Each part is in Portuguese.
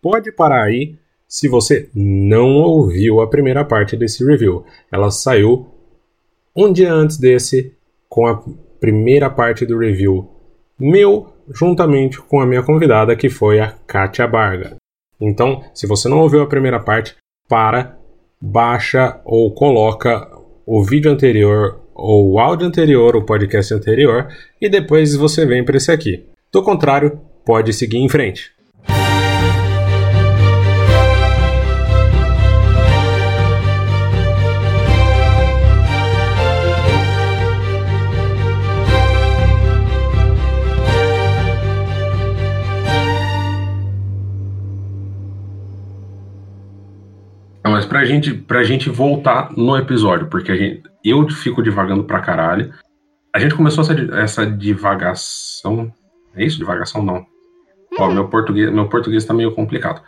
pode parar aí se você não ouviu a primeira parte desse review. Ela saiu um dia antes desse, com a primeira parte do review meu, juntamente com a minha convidada, que foi a Kátia Barga. Então, se você não ouviu a primeira parte, para, baixa ou coloca o vídeo anterior ou o áudio anterior, o podcast anterior, e depois você vem para esse aqui. Do contrário, pode seguir em frente. Mas pra gente, pra gente voltar no episódio, porque a gente, eu fico divagando pra caralho. A gente começou essa, essa divagação. É isso? Divagação não. Ó, meu português, meu português tá meio complicado.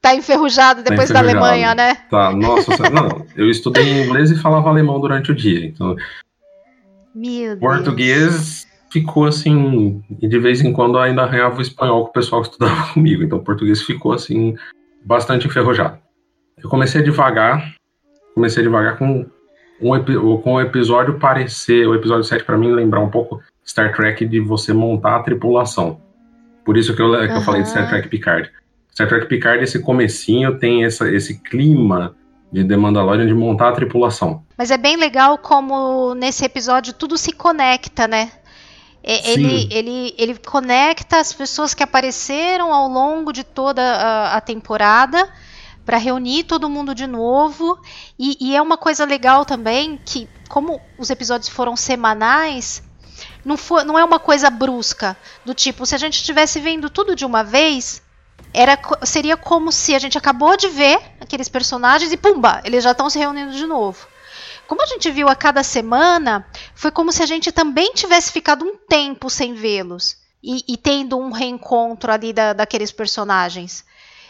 Tá enferrujado tá depois tá enferrujado. da Alemanha, né? Tá, nossa, não, eu estudei inglês e falava alemão durante o dia, então. Meu português ficou assim, e de vez em quando ainda arranhava o espanhol com o pessoal que estudava comigo, então o português ficou assim, bastante enferrujado. Eu comecei a devagar, comecei devagar com um, com o episódio parecer, o episódio 7 para mim lembrar um pouco Star Trek de você montar a tripulação. Por isso que eu, que eu falei de Star Trek Picard. Star Trek Picard, esse comecinho tem essa, esse clima de The Mandalorian de montar a tripulação. Mas é bem legal como nesse episódio tudo se conecta, né? Ele, ele, ele conecta as pessoas que apareceram ao longo de toda a, a temporada para reunir todo mundo de novo. E, e, é uma coisa legal também que, como os episódios foram semanais, não, foi, não é uma coisa brusca. Do tipo, se a gente estivesse vendo tudo de uma vez, era, seria como se a gente acabou de ver aqueles personagens e pumba, eles já estão se reunindo de novo. Como a gente viu a cada semana, foi como se a gente também tivesse ficado um tempo sem vê-los e, e, tendo um reencontro ali da, daqueles personagens.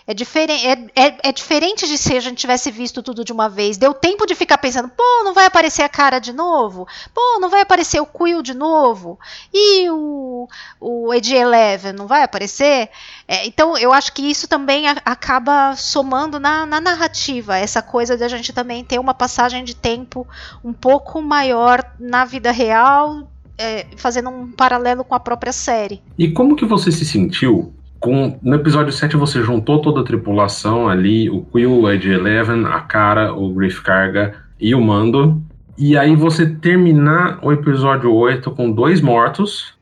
É, diferente, é, é, é, diferente de se a gente tivesse visto tudo de uma vez. Deu tempo de ficar pensando, pô, não vai aparecer a cara de novo? Pô, não vai aparecer o Quill de novo? E o, o Ed Eleven não vai aparecer? É, então, eu acho que isso também a, acaba somando na, na narrativa, essa coisa de a gente também ter uma passagem de tempo um pouco maior na vida real, é, fazendo um paralelo com a própria série. E como que você se sentiu com, no episódio 7 você juntou toda a tripulação ali, o Quill, o Ed Eleven, a Cara, o Griff Carga e o Mando. E aí você terminar o episódio 8 com dois mortos,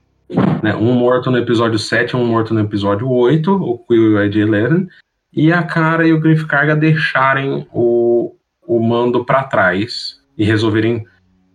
né? Um morto no episódio 7 um morto no episódio 8, o Quill e o Ed Eleven. E a Cara e o Griff Carga deixarem o, o Mando para trás e resolverem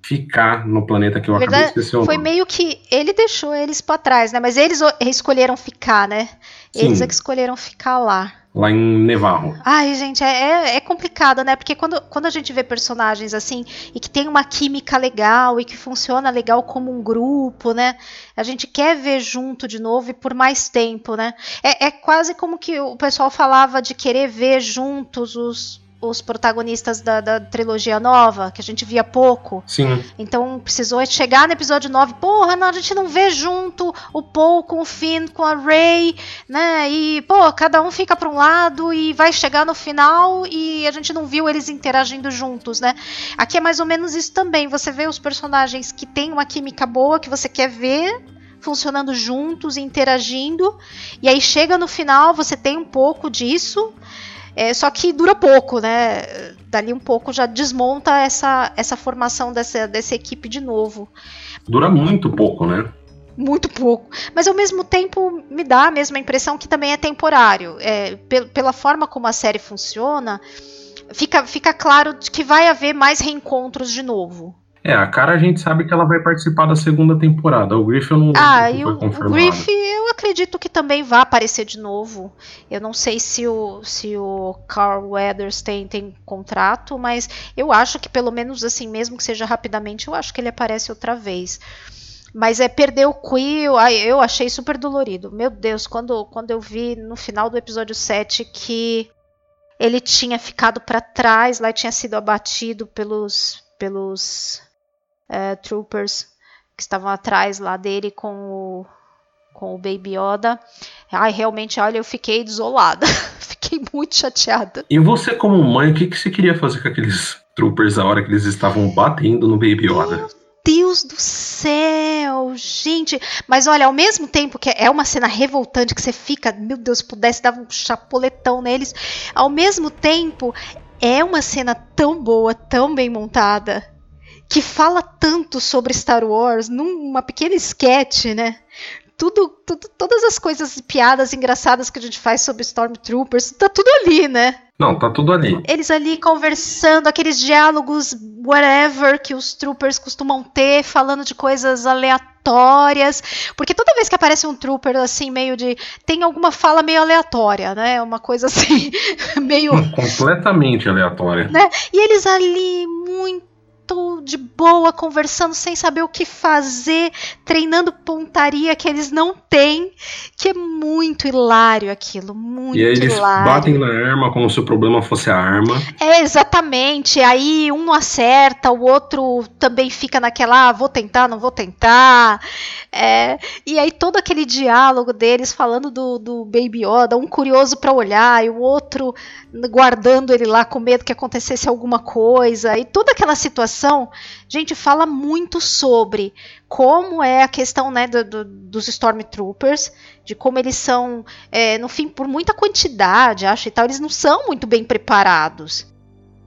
ficar no planeta que eu Verdade, acabei de esquecer o Foi meio que ele deixou eles para trás, né? Mas eles escolheram ficar, né? Eles Sim. é que escolheram ficar lá. Lá em Nevarro. Ai, gente, é, é, é complicado, né? Porque quando, quando a gente vê personagens assim e que tem uma química legal e que funciona legal como um grupo, né? A gente quer ver junto de novo e por mais tempo, né? É, é quase como que o pessoal falava de querer ver juntos os, os protagonistas da, da, trilogia nova, que a gente via pouco. Sim. Então precisou chegar no episódio 9, porra, não, a gente não vê junto o Paul com o Finn, com a Rey, né? E, pô, cada um fica para um lado e vai chegar no final e a gente não viu eles interagindo juntos, né? Aqui é mais ou menos isso também. Você vê os personagens que têm uma química boa, que você quer ver funcionando juntos, interagindo, e aí chega no final, você tem um pouco disso. É, só que dura pouco, né? Dali um pouco já desmonta essa, essa formação dessa, dessa equipe de novo. Dura muito pouco, né? Muito pouco. Mas ao mesmo tempo me dá a mesma impressão que também é temporário. É, pela forma como a série funciona, fica, fica claro que vai haver mais reencontros de novo. É, a cara a gente sabe que ela vai participar da segunda temporada. O Griff eu não Ah, e o, o Griff eu acredito que também vai aparecer de novo. Eu não sei se o, se o Carl Weathers tem, tem contrato, mas eu acho que pelo menos assim, mesmo que seja rapidamente, eu acho que ele aparece outra vez. Mas é perder o Quill, eu achei super dolorido. Meu Deus, quando, quando eu vi no final do episódio 7 que ele tinha ficado para trás, lá tinha sido abatido pelos pelos é, troopers que estavam atrás lá dele com o, com o Baby Yoda. Ai, realmente, olha, eu fiquei desolada. fiquei muito chateada. E você, como mãe, o que, que você queria fazer com aqueles troopers a hora que eles estavam batendo no Baby Yoda? Meu Deus do céu, gente. Mas olha, ao mesmo tempo que é uma cena revoltante que você fica, meu Deus, pudesse dar um chapoletão neles, ao mesmo tempo é uma cena tão boa, tão bem montada, que fala tanto sobre Star Wars numa pequena sketch, né? Tudo, tudo, todas as coisas, piadas engraçadas que a gente faz sobre Stormtroopers, tá tudo ali, né? Não, tá tudo ali. Eles ali conversando, aqueles diálogos, whatever, que os troopers costumam ter, falando de coisas aleatórias. Porque toda vez que aparece um trooper, assim, meio de. tem alguma fala meio aleatória, né? Uma coisa assim, meio. Completamente aleatória. Né? E eles ali, muito de boa, conversando sem saber o que fazer, treinando pontaria que eles não têm, que é muito hilário aquilo, muito E aí eles hilário. batem na arma como se o problema fosse a arma. É, exatamente. Aí um acerta, o outro também fica naquela, ah, vou tentar, não vou tentar. É, e aí todo aquele diálogo deles falando do, do Baby Yoda, um curioso para olhar e o outro guardando ele lá com medo que acontecesse alguma coisa. E toda aquela situação, gente, fala muito sobre como é a questão né, do, do, dos Stormtroopers, de como eles são, é, no fim, por muita quantidade, acho e tal, eles não são muito bem preparados.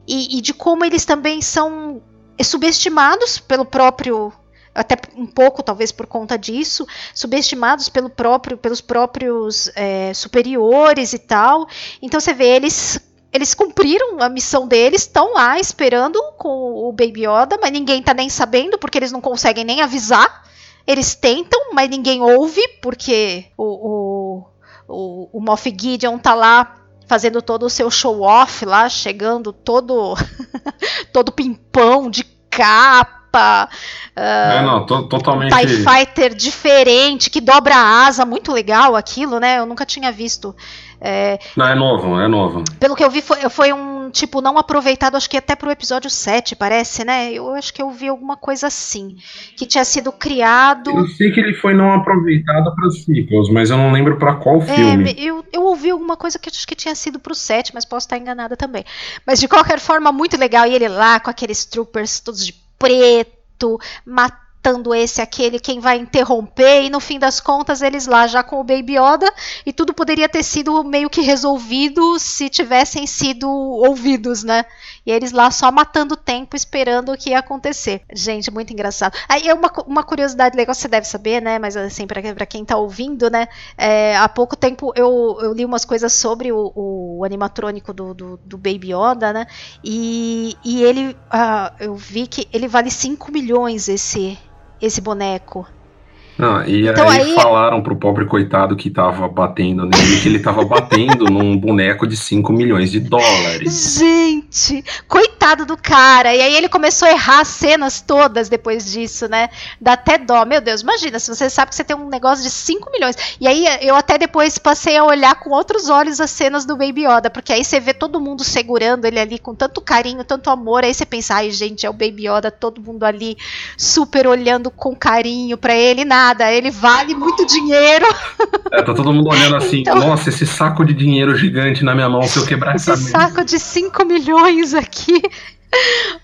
E, e de como eles também são subestimados pelo próprio até um pouco talvez por conta disso, subestimados pelo próprio, pelos próprios é, superiores e tal. Então você vê eles eles cumpriram a missão deles, estão lá esperando com o Baby Yoda, mas ninguém tá nem sabendo porque eles não conseguem nem avisar. Eles tentam, mas ninguém ouve porque o, o, o, o Moff Gideon tá lá fazendo todo o seu show off lá, chegando todo todo pimpão de capa. Uh, é, não, to totalmente. TIE Fighter diferente, que dobra a asa, muito legal aquilo, né? Eu nunca tinha visto. É, não, é novo, é novo. Pelo que eu vi, foi, foi um tipo não aproveitado, acho que até pro episódio 7, parece, né? Eu acho que eu vi alguma coisa assim. Que tinha sido criado. Eu sei que ele foi não aproveitado para os sequels, mas eu não lembro para qual filme. É, eu, eu ouvi alguma coisa que acho que tinha sido pro 7, mas posso estar enganada também. Mas de qualquer forma, muito legal. E ele lá com aqueles troopers todos de preto, matando esse, aquele, quem vai interromper, e no fim das contas eles lá já com o Baby Yoda, e tudo poderia ter sido meio que resolvido se tivessem sido ouvidos, né? E eles lá só matando tempo, esperando o que ia acontecer. Gente, muito engraçado. Aí é uma, uma curiosidade legal, você deve saber, né? Mas assim, para quem tá ouvindo, né? É, há pouco tempo eu, eu li umas coisas sobre o, o animatrônico do, do, do, Baby Yoda, né? E, e ele, uh, eu vi que ele vale 5 milhões esse, esse boneco. Não, e então, aí, aí, falaram pro pobre coitado que tava batendo nele que ele tava batendo num boneco de 5 milhões de dólares. Gente, coitado do cara. E aí ele começou a errar as cenas todas depois disso, né? Dá até dó. Meu Deus, imagina, se você sabe que você tem um negócio de 5 milhões. E aí eu até depois passei a olhar com outros olhos as cenas do Baby Yoda, porque aí você vê todo mundo segurando ele ali com tanto carinho, tanto amor. Aí você pensa, ai gente, é o Baby Yoda, todo mundo ali super olhando com carinho para ele, nada nada, ele vale muito dinheiro. É, tá todo mundo olhando assim, então, nossa, esse saco de dinheiro gigante na minha mão, se eu quebrar essa Esse saco de 5 milhões aqui.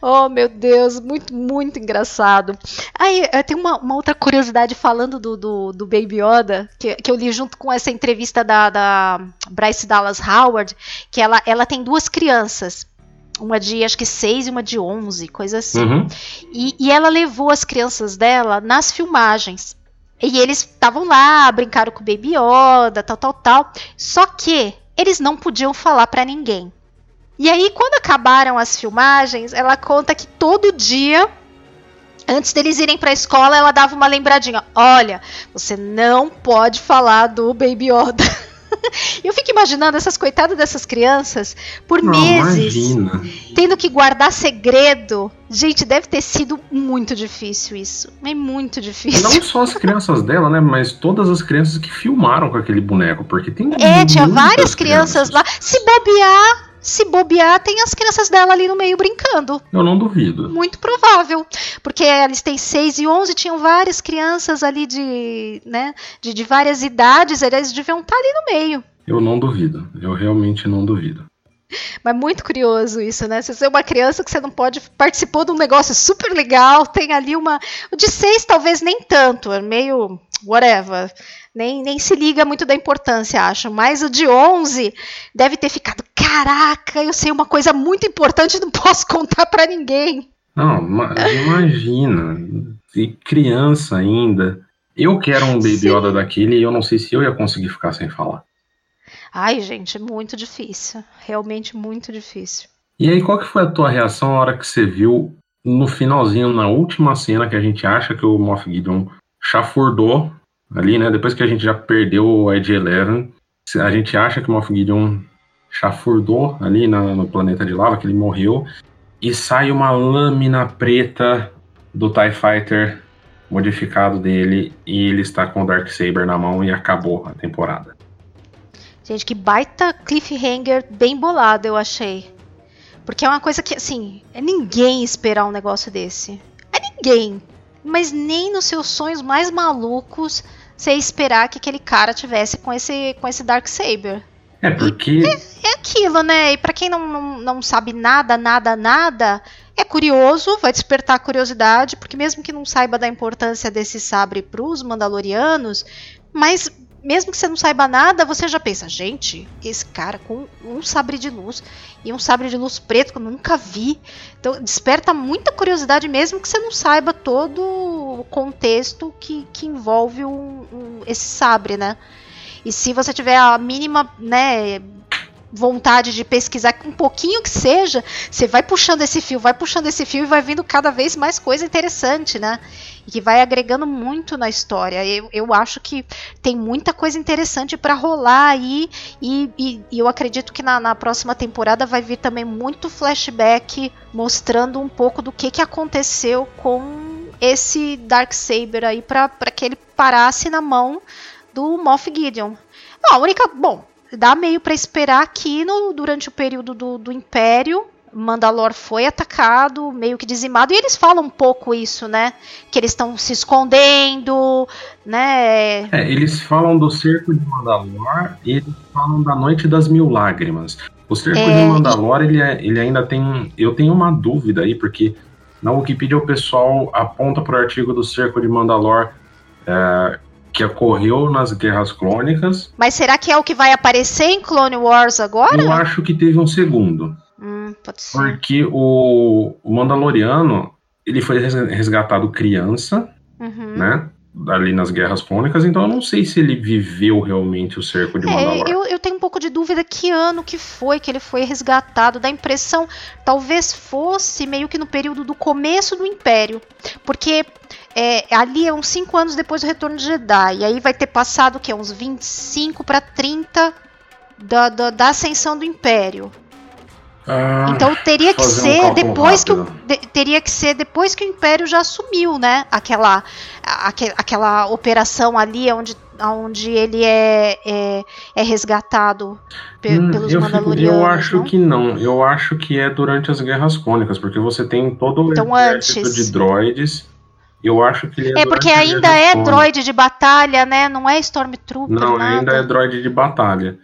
Oh, meu Deus, muito, muito engraçado. Aí, tem uma, uma outra curiosidade falando do, do, do, Baby Yoda, que, que eu li junto com essa entrevista da, da Bryce Dallas Howard, que ela, ela tem duas crianças uma de acho que 6 e uma de 11, coisa assim. Uhum. E, e, ela levou as crianças dela nas filmagens. E eles estavam lá, brincaram com o Baby Yoda, tal, tal, tal. Só que eles não podiam falar para ninguém. E aí, quando acabaram as filmagens, ela conta que todo dia, antes deles irem para a escola, ela dava uma lembradinha: Olha, você não pode falar do Baby Yoda. eu fico imaginando essas coitadas dessas crianças por Não, meses imagina. tendo que guardar segredo. Gente, deve ter sido muito difícil isso. É muito difícil. Não só as crianças dela, né? Mas todas as crianças que filmaram com aquele boneco. Porque tem. É, tinha várias crianças, crianças lá. Se bobear, se bobear, tem as crianças dela ali no meio brincando. Eu não duvido. Muito provável. Porque eles têm 6 e 11, tinham várias crianças ali de, né, de, de várias idades, eles deviam estar ali no meio. Eu não duvido. Eu realmente não duvido. Mas muito curioso isso, né? Você é uma criança que você não pode participou de um negócio super legal, tem ali uma. O de seis talvez nem tanto, é meio whatever. Nem, nem se liga muito da importância, acho. Mas o de 11 deve ter ficado, caraca, eu sei uma coisa muito importante, não posso contar para ninguém. Não, imagina, e criança ainda. Eu quero um Baby Yoda daquele e eu não sei se eu ia conseguir ficar sem falar. Ai, gente, é muito difícil. Realmente muito difícil. E aí, qual que foi a tua reação na hora que você viu no finalzinho, na última cena que a gente acha que o Moff Gideon chafurdou ali, né? Depois que a gente já perdeu o Ed Eleven, a gente acha que o Moff Gideon chafurdou ali na, no planeta de lava, que ele morreu, e sai uma lâmina preta do TIE Fighter modificado dele, e ele está com o Dark Saber na mão e acabou a temporada. Gente, que baita cliffhanger bem bolado, eu achei. Porque é uma coisa que, assim, é ninguém esperar um negócio desse. É ninguém. Mas nem nos seus sonhos mais malucos você esperar que aquele cara tivesse com esse, com esse Dark Saber. É porque. É, é, aquilo, né? E pra quem não, não, não sabe nada, nada, nada, é curioso, vai despertar curiosidade, porque mesmo que não saiba da importância desse sabre pros Mandalorianos, mas mesmo que você não saiba nada, você já pensa, gente, esse cara com um sabre de luz e um sabre de luz preto que eu nunca vi. Então desperta muita curiosidade, mesmo que você não saiba todo o contexto que, que envolve um, um, esse sabre, né? E se você tiver a mínima, né, vontade de pesquisar um pouquinho que seja, você vai puxando esse fio, vai puxando esse fio e vai vindo cada vez mais coisa interessante, né? E que vai agregando muito na história. Eu, eu acho que tem muita coisa interessante para rolar aí e, e, e, eu acredito que na, na, próxima temporada vai vir também muito flashback mostrando um pouco do que, que aconteceu com esse Dark Saber aí para que ele parasse na mão do Moff Gideon. Não, a única, bom, dá meio para esperar que no, durante o período do, do Império Mandalor foi atacado, meio que dizimado, e eles falam um pouco isso, né? Que eles estão se escondendo, né? É, eles falam do cerco de Mandalor e eles falam da Noite das Mil Lágrimas. O cerco é, de Mandalor, ele, é, ele ainda tem. Eu tenho uma dúvida aí, porque na Wikipedia o pessoal aponta para o artigo do cerco de Mandalor é, que ocorreu nas Guerras Clônicas. Mas será que é o que vai aparecer em Clone Wars agora? Eu acho que teve um segundo. Hum, pode ser. Porque o, Mandaloriano, ele foi resgatado criança, uhum. né? ali nas Guerras Clônicas, então eu não sei se ele viveu realmente o cerco de Mandalor. É, eu, eu, tenho um pouco de dúvida que ano que foi que ele foi resgatado. Da impressão, talvez fosse meio que no período do começo do Império, porque é, ali é uns 5 anos depois do Retorno de Jedi, e aí vai ter passado o quê? Uns 25 para 30 da, da, da ascensão do Império. Ah, então teria que ser um depois rápido. que o, de, teria que ser depois que o Império já assumiu, né? Aquela, aqu, aquela operação ali onde, onde ele é, é, é resgatado pe, hum, pelos eu Mandalorianos. Eu acho não? que não. Eu acho que é durante as Guerras Clônicas, porque você tem todo o então, exército antes. de droids. Eu acho que é, é porque ainda é droid de batalha, né? Não é Stormtrooper. Não, nada. ainda é droid de batalha.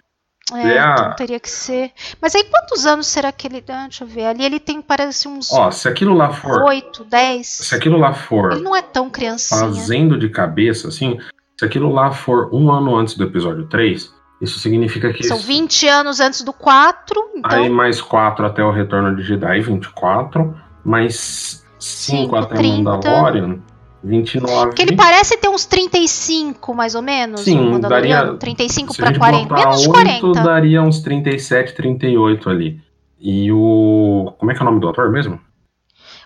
É, é então teria que ser. Mas aí quantos anos será que ele. Ah, deixa eu ver. Ali ele tem, parece uns. Ó, se aquilo lá for. 8, 10. Se aquilo lá for. Ele não é tão criancinha. Fazendo de cabeça, assim. Se aquilo lá for um ano antes do episódio 3, isso significa que. São 20 anos antes do 4. Então... Aí mais 4 até o retorno de Jedi, 24. Mais 5 até 30. o Mandalorian. 29. Porque ele parece ter uns 35, mais ou menos. Sim, daria. 35 para 40. Menos de 40. daria uns 37, 38 ali. E o. Como é que é o nome do ator mesmo?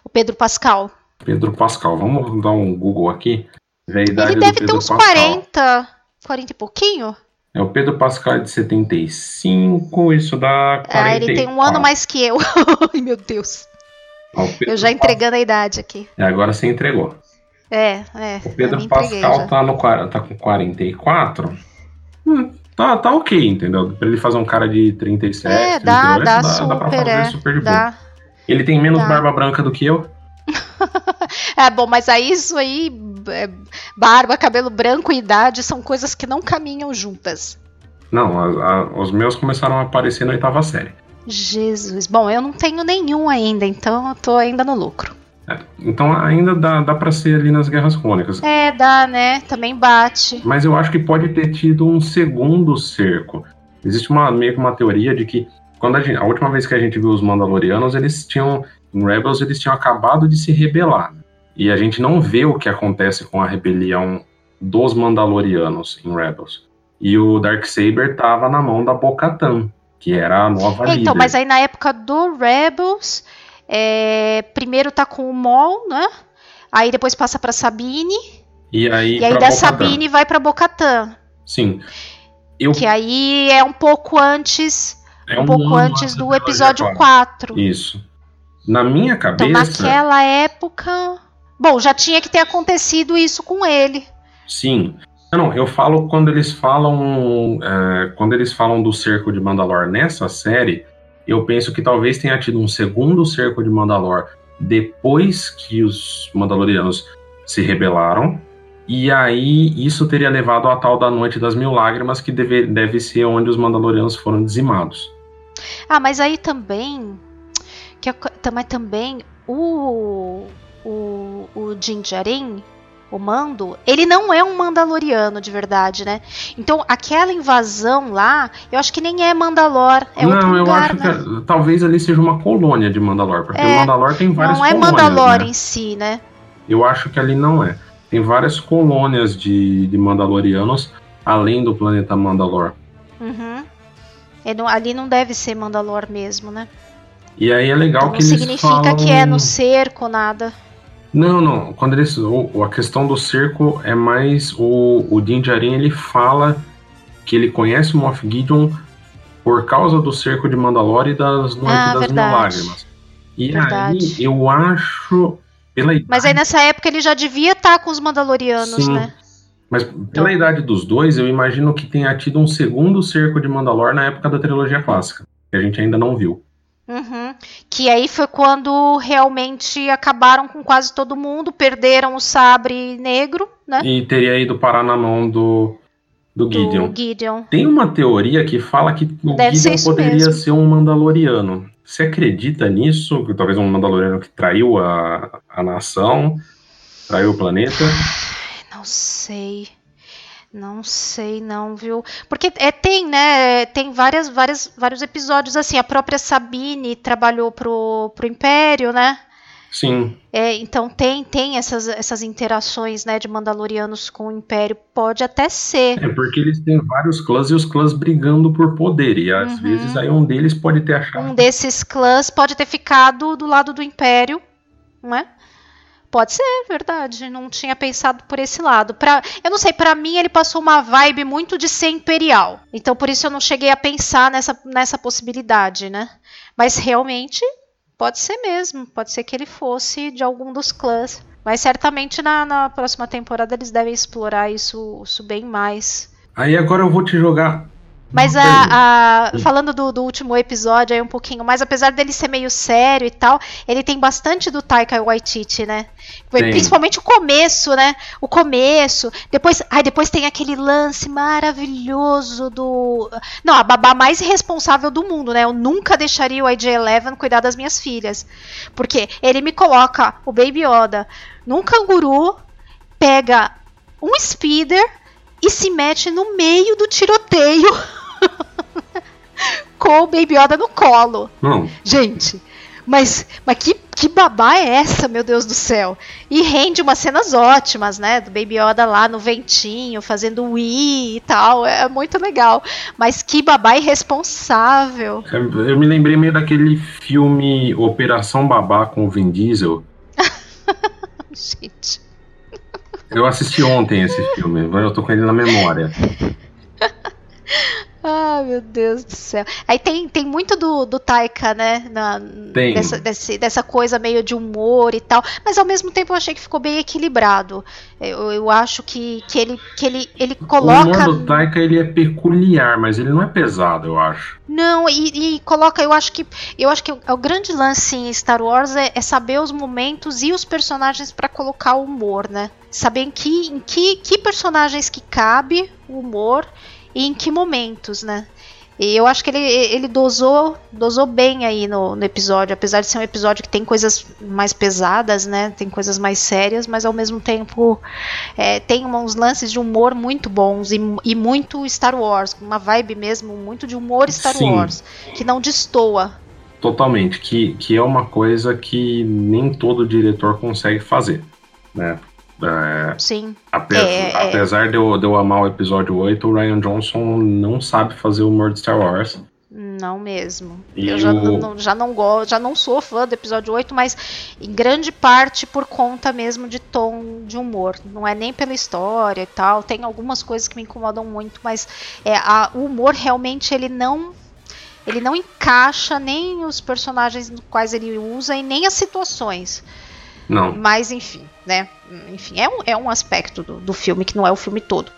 O Pedro Pascal. Pedro Pascal. Vamos dar um Google aqui. Ver ele deve ter uns Pascal. 40. 40 e pouquinho? É o Pedro Pascal de 75, isso dá 44. Ah, ele tem um ano mais que eu. Ai, meu Deus. eu já entregando a idade aqui. É, agora você entregou. É, é. O Pedro Pascal tá, no, tá com 44. Hum, tá, tá ok, entendeu? Pra ele fazer um cara de 37, é, dá, 38, dá, dá, super, dá pra fazer é, super de dá. boa. Ele tem menos Dá. barba branca do que eu? É bom, mas aí isso aí, é, barba, cabelo branco e idade são coisas que não caminham juntas. Não, a- a- os meus começaram a aparecer na oitava série. Jesus. Bom, eu não tenho nenhum ainda, então eu tô ainda no lucro. Então ainda dá, dá pra ser ali nas Guerras Crônicas. É, dá, né? Também bate. Mas eu acho que pode ter tido um segundo cerco. Existe uma, meio que uma teoria de que quando a, gente- a última vez que a gente viu os Mandalorianos, eles tinham. Em Rebels, eles tinham acabado de se rebelar. E a gente não vê o que acontece com a rebelião dos Mandalorianos em Rebels. E o Darksaber tava na mão da Bo-Katan, que era a nova É, líder. então, mas aí na época do Rebels, é, primeiro tá com o Maul, né? Aí depois passa pra Sabine, E aí, e aí da. Sabine vai pra Bocatan, Sim. Eu, que aí é um pouco antes, é um pouco ano antes do episódio trilogia 4. Isso. Na minha Então, cabeça. naquela época. Bom, já tinha que ter acontecido isso com ele. Sim. Não, eu falo quando eles falam. é, quando eles falam do cerco de Mandalor nessa série, eu penso que talvez tenha tido um segundo cerco de Mandalor depois que os Mandalorianos se rebelaram. E aí isso teria levado à tal da Noite das Mil Lágrimas, que deve, deve ser onde os Mandalorianos foram dizimados. Ah, mas aí também. Que, mas também o. O, o Din Djarin, o Mando, ele não é um Mandaloriano de verdade, né? Então aquela invasão lá, eu acho que nem é Mandalor, é outro não, eu lugar, acho né? que talvez ali seja uma colônia de Mandalor, porque É, o Mandalor tem várias Não é colônias. Mandalor né? em si, né? Eu acho que ali não é. Tem várias colônias de, de Mandalorianos além do planeta Mandalor. Uhum. É, não- ali não deve ser Mandalor mesmo, né? E aí é legal Então que não eles significa falam... que é no cerco, nada. Não, não. Quando eles, o- a questão do cerco é mais o, o Din Djarin, ele fala que ele conhece o Moff Gideon por causa do cerco de Mandalor e das Noites Ah, das Mil verdade. Lágrimas. E Verdade. aí eu acho pela Mas aí nessa época ele já devia estar com os Mandalorianos, Sim. né? Mas pela idade dos dois, eu imagino que tenha tido um segundo cerco de Mandalor na época da trilogia clássica, que a gente ainda não viu. Uhum. Que aí foi quando realmente acabaram com quase todo mundo, perderam o sabre negro, né? E teria ido parar na mão do, do Gideon. Do Gideon. Tem uma teoria que fala que o Deve ser Gideon isso poderia mesmo. ser um Mandaloriano. Você acredita nisso? Que Talvez um Mandaloriano que traiu a, a nação, traiu o planeta. Não sei. Não sei, não, viu? Porque é, tem, né? Tem várias, várias, vários episódios assim. A própria Sabine trabalhou pro, pro Império, né? Sim, É, então tem, tem essas, essas interações, né, de Mandalorianos com o Império. Pode até ser. é porque eles têm vários clãs e os clãs brigando por poder. E às Uhum. vezes aí um deles pode ter achado. Um desses clãs pode ter ficado do lado do Império, não é? Pode ser, verdade. Não tinha pensado por esse lado. Pra, eu não sei, pra mim ele passou uma vibe muito de ser imperial. Então por isso eu não cheguei a pensar nessa, nessa possibilidade, né? Mas realmente pode ser mesmo. Pode ser que ele fosse de algum dos clãs. Mas certamente na, na próxima temporada eles devem explorar isso, isso bem mais. Aí agora eu vou te jogar. Mas a, a- falando do, do último episódio aí um pouquinho mais, apesar dele ser meio sério e tal, ele tem bastante do Taika Waititi, né? Tem. Principalmente o começo, né? O começo. Depois, ai, depois tem aquele lance maravilhoso do. Não, a babá mais irresponsável do mundo, né? Eu nunca deixaria o IG-11 cuidar das minhas filhas. Porque ele me coloca o Baby Yoda num canguru, pega um speeder e se mete no meio do tiroteio com o Baby Yoda no colo. Não, Gente, mas, mas que, que babá é essa, meu Deus do céu? E rende umas cenas ótimas, né? Do Baby Yoda lá no ventinho, fazendo Wii e tal. É muito legal. Mas que babá irresponsável. é, eu me lembrei meio daquele filme Operação Babá com o Vin Diesel. Gente. Eu assisti ontem esse filme, eu tô com ele na memória. Ah, meu Deus do céu. Aí tem, tem muito do, do Taika, né? Na, tem. Dessa, desse, dessa coisa meio de humor e tal. Mas ao mesmo tempo eu achei que ficou bem equilibrado. Eu, eu acho que, que, ele, que ele, ele coloca. O humor do Taika ele é peculiar, mas ele não é pesado, eu acho. Não, e, e coloca, eu acho que. Eu acho que o, o grande lance em Star Wars é, é saber os momentos e os personagens para colocar o humor, né? Saber em que, em que, que personagens que cabe o humor e em que momentos, né? E eu acho que ele, ele dosou, dosou bem aí no, no, episódio, apesar de ser um episódio que tem coisas mais pesadas, né? Tem coisas mais sérias, mas ao mesmo tempo é, tem uns lances de humor muito bons e, e, muito Star Wars, uma vibe mesmo muito de humor Star Sim. Wars, que não destoa. Totalmente, que, que é uma coisa que nem todo diretor consegue fazer, né? É, Sim. Apesar, é, é, apesar de, eu, de eu amar o episódio 8, o Ryan Johnson não sabe fazer o humor de Star Wars. Não mesmo. E eu já, o... não, já não gosto, já não sou fã do episódio 8, mas em grande parte por conta mesmo de tom de humor. Não é nem pela história e tal. Tem algumas coisas que me incomodam muito, mas é, a, o humor realmente ele não ele não encaixa nem os personagens nos quais ele usa e nem as situações. Não. Mas enfim, né? Enfim, é um, é um aspecto do, do filme que não é o filme todo.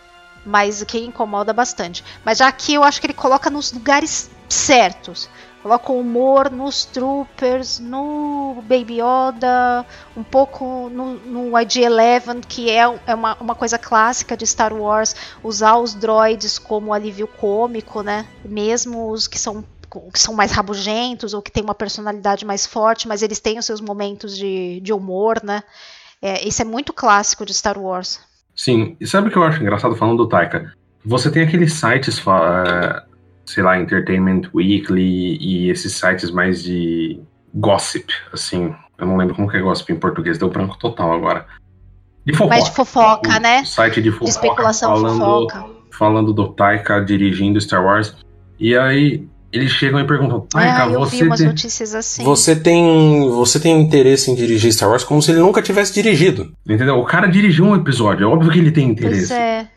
Mas que incomoda bastante. Mas já aqui eu acho que ele coloca nos lugares certos. Coloca o humor nos Troopers, no Baby Yoda, um pouco no, no IG-11, que é, é uma, uma coisa clássica de Star Wars, usar os droids como alívio cômico, né? Mesmo os que são que são mais rabugentos ou que têm uma personalidade mais forte, mas eles têm os seus momentos de, de humor, né? É, isso é muito clássico de Star Wars. Sim, e sabe o que eu acho engraçado falando do Taika? Você tem aqueles sites, uh, sei lá, Entertainment Weekly e esses sites mais de gossip, assim. Eu não lembro como que é gossip em português, deu branco total agora. De fofoca. Mais de fofoca, o né? Site de fofoca. De especulação falando, fofoca. Falando do Taika dirigindo Star Wars. E aí, eles chegam e perguntam, Taika, ah, eu você vi umas tem... notícias assim. Você tem, você tem interesse em dirigir Star Wars como se ele nunca tivesse dirigido. Entendeu? O cara dirigiu um episódio, é óbvio que ele tem interesse. Pois é.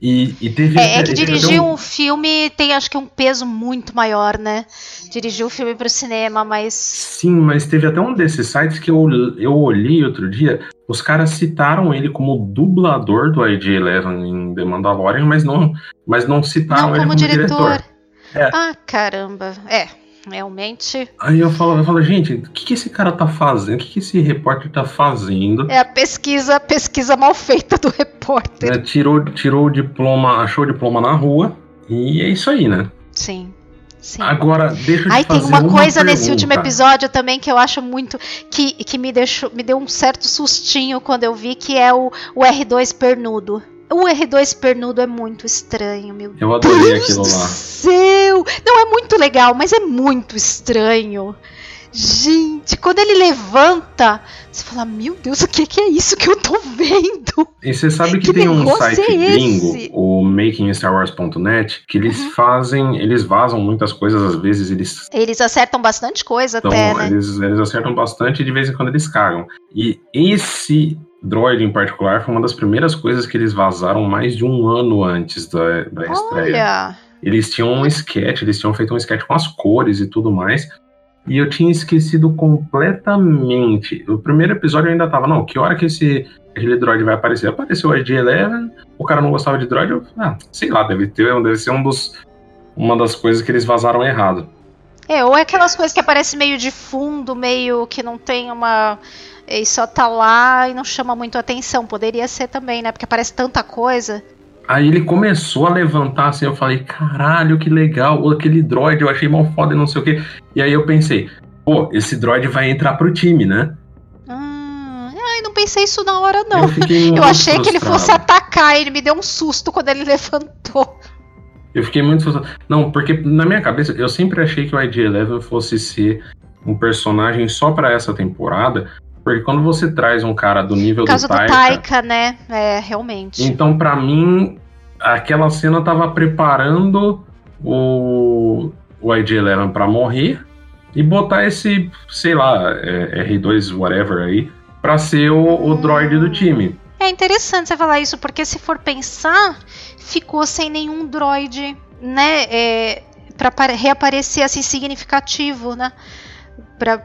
E, e teve. É, é que dirigir um... um... filme tem, acho que, um peso muito maior, né? Dirigir o um filme para o cinema, mas. Sim, mas teve até um desses sites que eu, eu olhei outro dia. Os caras citaram ele como dublador do IG-11 em The Mandalorian, mas não, mas não citaram não ele como, como diretor. diretor. É. Ah, caramba. É, realmente. Aí eu falo, eu falo gente, o que, que esse cara tá fazendo? O que, que esse repórter tá fazendo? É a pesquisa, pesquisa mal feita do repórter. É, tirou, tirou o diploma, achou o diploma na rua. E é isso aí, né? Sim. Sim. Agora, deixa eu Aí tem uma, uma coisa pergunta. nesse último episódio também que eu acho muito. que, que me, deixou, me deu um certo sustinho quando eu vi, que é o, o R2 pernudo. O R2 pernudo é muito estranho, meu Eu adorei Deus aquilo do lá. céu! Não é muito legal, mas é muito estranho. Gente, quando ele levanta, você fala: Meu Deus, o que, que é isso que eu tô vendo? E você sabe que, Que tem um site é gringo, o makingstarwars.net, que eles Uhum. fazem, eles vazam muitas coisas, às vezes eles Eles acertam bastante coisa Então, até, né? eles, eles acertam bastante e de vez em quando eles cagam. E esse droid em particular foi uma das primeiras coisas que eles vazaram mais de um ano antes da, da estreia. Olha, Eles tinham um sketch, eles tinham feito um sketch com as cores e tudo mais. E eu tinha esquecido completamente. O primeiro episódio eu ainda tava, não, que hora que esse aquele droid vai aparecer? Apareceu o IG-11, o cara não gostava de droid, eu, ah, sei lá, deve ter, deve ser um dos, uma das coisas que eles vazaram errado. é, ou é aquelas coisas que aparecem meio de fundo, meio que não tem uma. E só tá lá e não chama muito atenção. Poderia ser também, né? Porque aparece tanta coisa. Aí ele começou a levantar assim, eu falei, caralho, que legal, aquele droid, eu achei mal foda e não sei o quê. E aí eu pensei, pô, esse droid vai entrar pro time, né? Hum, ai, não pensei isso na hora, não. Eu Eu achei que ele frustrado. fosse atacar, ele me deu um susto quando ele levantou. Eu fiquei muito frustrado. Não, porque na minha cabeça, eu sempre achei que o IG-11 fosse ser um personagem só pra essa temporada, porque quando você traz um cara do nível Por causa do do Taika, Taika, né? É, realmente. então pra mim, aquela cena tava preparando o, o IG-11 pra morrer e botar esse, sei lá, é, R2 whatever aí, pra ser o, o droid do time. É interessante você falar isso, porque se for pensar, ficou sem nenhum droid né, é, para reaparecer assim significativo, né,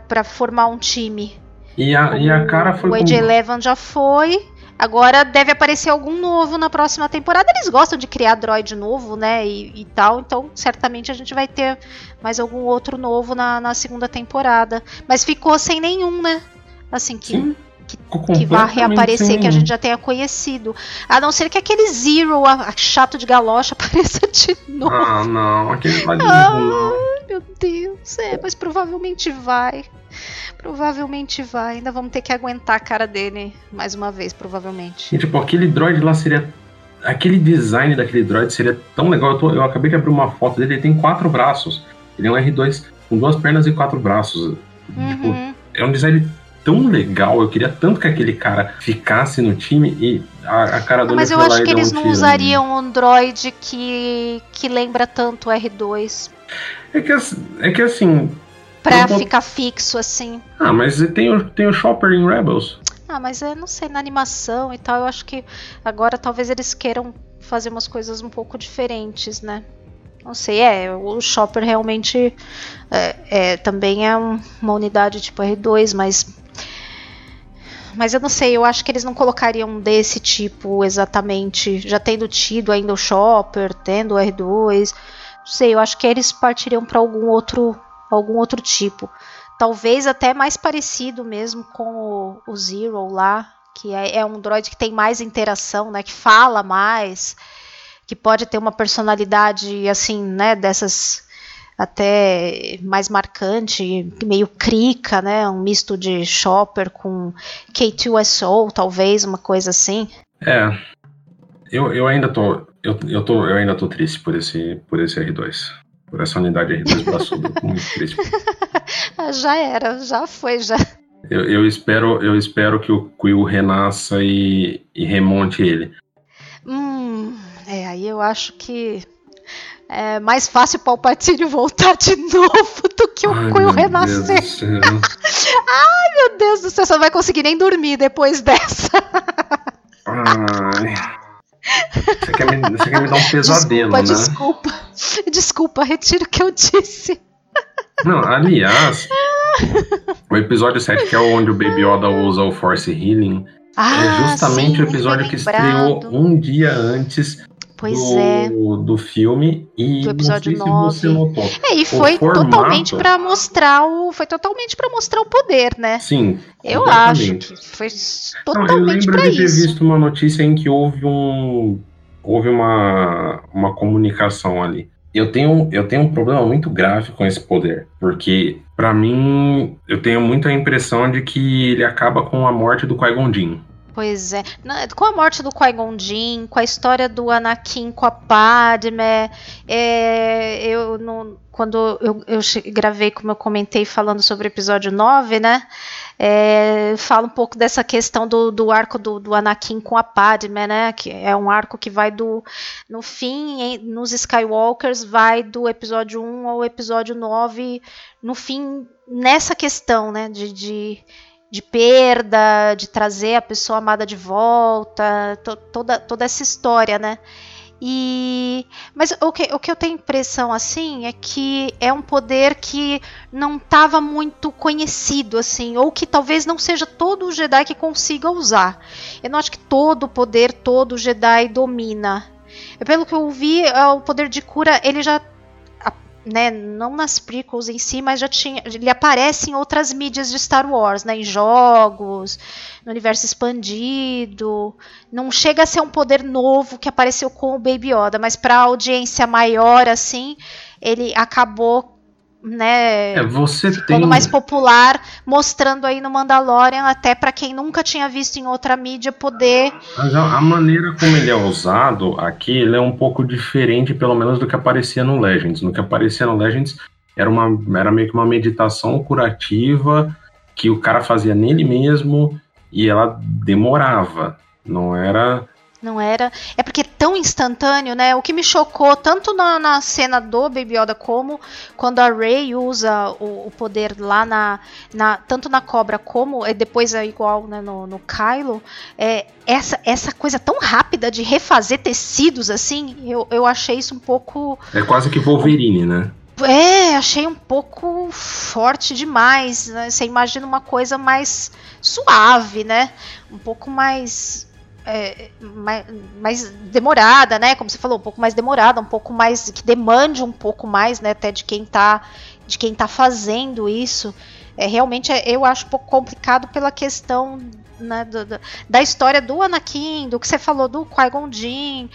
para formar um time. E a, o, e a cara foi. O AJ com... Levan já foi. Agora deve aparecer algum novo na próxima temporada. Eles gostam de criar droid novo, né? E, e tal. Então, certamente a gente vai ter mais algum outro novo na, na segunda temporada. Mas ficou sem nenhum, né? Assim, que. Sim que, vá reaparecer, que a gente já tenha conhecido. A não ser que aquele Zero, a, a chato de galocha, apareça de novo. Ah, não, aquele lá de Ai, meu Deus, é, mas provavelmente vai. Provavelmente vai. Ainda vamos ter que aguentar a cara dele mais uma vez, provavelmente. E, tipo, aquele droid lá seria. Aquele design daquele droid seria tão legal. Eu, tô, eu acabei de abrir uma foto dele, ele tem quatro braços. Ele é um R2 com duas pernas e quatro braços. Tipo, uhum. Tipo, é um design tão legal, eu queria tanto que aquele cara ficasse no time e a, a cara do Mas eu acho que eles um não usariam um Android que, que lembra tanto o R2. É que, é que assim. Pra ficar fixo assim. Ah, mas tem o, tem o Chopper em Rebels. Ah, mas eu não sei, na animação e tal, eu acho que agora talvez eles queiram fazer umas coisas um pouco diferentes, né? Não sei, é, o Chopper realmente é, é também é um, uma unidade tipo R2, mas mas eu não sei, eu acho que eles não colocariam desse tipo exatamente, já tendo tido ainda o Chopper, tendo o R2. Não sei, eu acho que eles partiriam para algum outro algum outro tipo. Talvez até mais parecido mesmo com o, o Zero lá, que é, é um droid que tem mais interação, né, que fala mais, que pode ter uma personalidade assim, né, dessas até mais marcante, meio crica, né? Um misto de Chopper com K2SO, talvez, uma coisa assim. É. Eu, eu ainda tô. Eu, eu, tô, eu ainda tô triste por esse, por esse R2. Por essa unidade R2 braçudo. muito triste. já era, já foi, já. Eu, eu, espero, eu espero que o Quill renasça e, e remonte ele. Hum, é, aí eu acho que é mais fácil o Palpatine voltar de novo do que o Quill renascer. Ai, meu Deus do céu, você não vai conseguir nem dormir depois dessa. Ai. Você quer, me, você quer me dar um pesadelo, desculpa, né? Desculpa, desculpa, retiro o que eu disse. Não, aliás, o episódio 7, que é onde o Baby Yoda usa o Force Healing, é ah, é justamente sim, o episódio que estreou um dia antes Pois do, é. do filme e do episódio 9. É, e foi formato... totalmente para mostrar o foi totalmente para mostrar o poder, né? Sim. Eu acho que foi totalmente para isso. Eu lembro de ter visto uma notícia em que houve um houve uma uma comunicação ali. Eu tenho, eu tenho um problema muito grave com esse poder, porque para mim eu tenho muita impressão de que ele acaba com a morte do Qui-Gon. Pois é. Com a morte do Qui-Gon Jinn, com a história do Anakin com a Padme, é, eu no, quando eu, eu, gravei, como eu comentei, falando sobre o episódio 9, né? É, fala um pouco dessa questão do, do arco do, do, Anakin com a Padme, né? Que é um arco que vai do. No fim, em, nos Skywalkers, vai do episódio 1 ao episódio 9, no fim, nessa questão, né? de, de de perda, de trazer a pessoa amada de volta, to, toda, toda essa história, né? E mas o que, o que eu tenho impressão assim é que é um poder que não estava muito conhecido assim, ou que talvez não seja todo o Jedi que consiga usar. Eu não acho que todo poder todo Jedi domina. Pelo que eu vi, o poder de cura ele já né, não nas prequels em si, mas já tinha, ele aparece em outras mídias de Star Wars, né, em jogos, no universo expandido. Não chega a ser um poder novo que apareceu com o Baby Yoda, mas para audiência maior assim, ele acabou né, é, você tem... mais popular, mostrando aí no Mandalorian, até para quem nunca tinha visto em outra mídia poder. Mas a, a, maneira como ele é usado aqui, ele é um pouco diferente, pelo menos do que aparecia no Legends. No que aparecia no Legends era uma era meio que uma meditação curativa que o cara fazia nele mesmo e ela demorava. Não era Não era. É porque é tão instantâneo, né? O que me chocou, tanto na, na cena do Baby Yoda como quando a Rey usa o, o, poder lá na, na. Tanto na cobra como. É, depois é igual né, no, no Kylo. É, essa, essa coisa tão rápida de refazer tecidos assim, eu, eu achei isso um pouco. É quase que Wolverine, né? É, achei um pouco forte demais. Né? Você imagina uma coisa mais suave, né? Um pouco mais é, mais, mais, demorada, né? Como você falou, um pouco mais demorada, um pouco mais que demande um pouco mais, né? Até de quem está de quem tá fazendo isso. É realmente é, eu acho um pouco complicado pela questão né, do, do, da história do Anakin, do que você falou do Qui-Gon Jinn.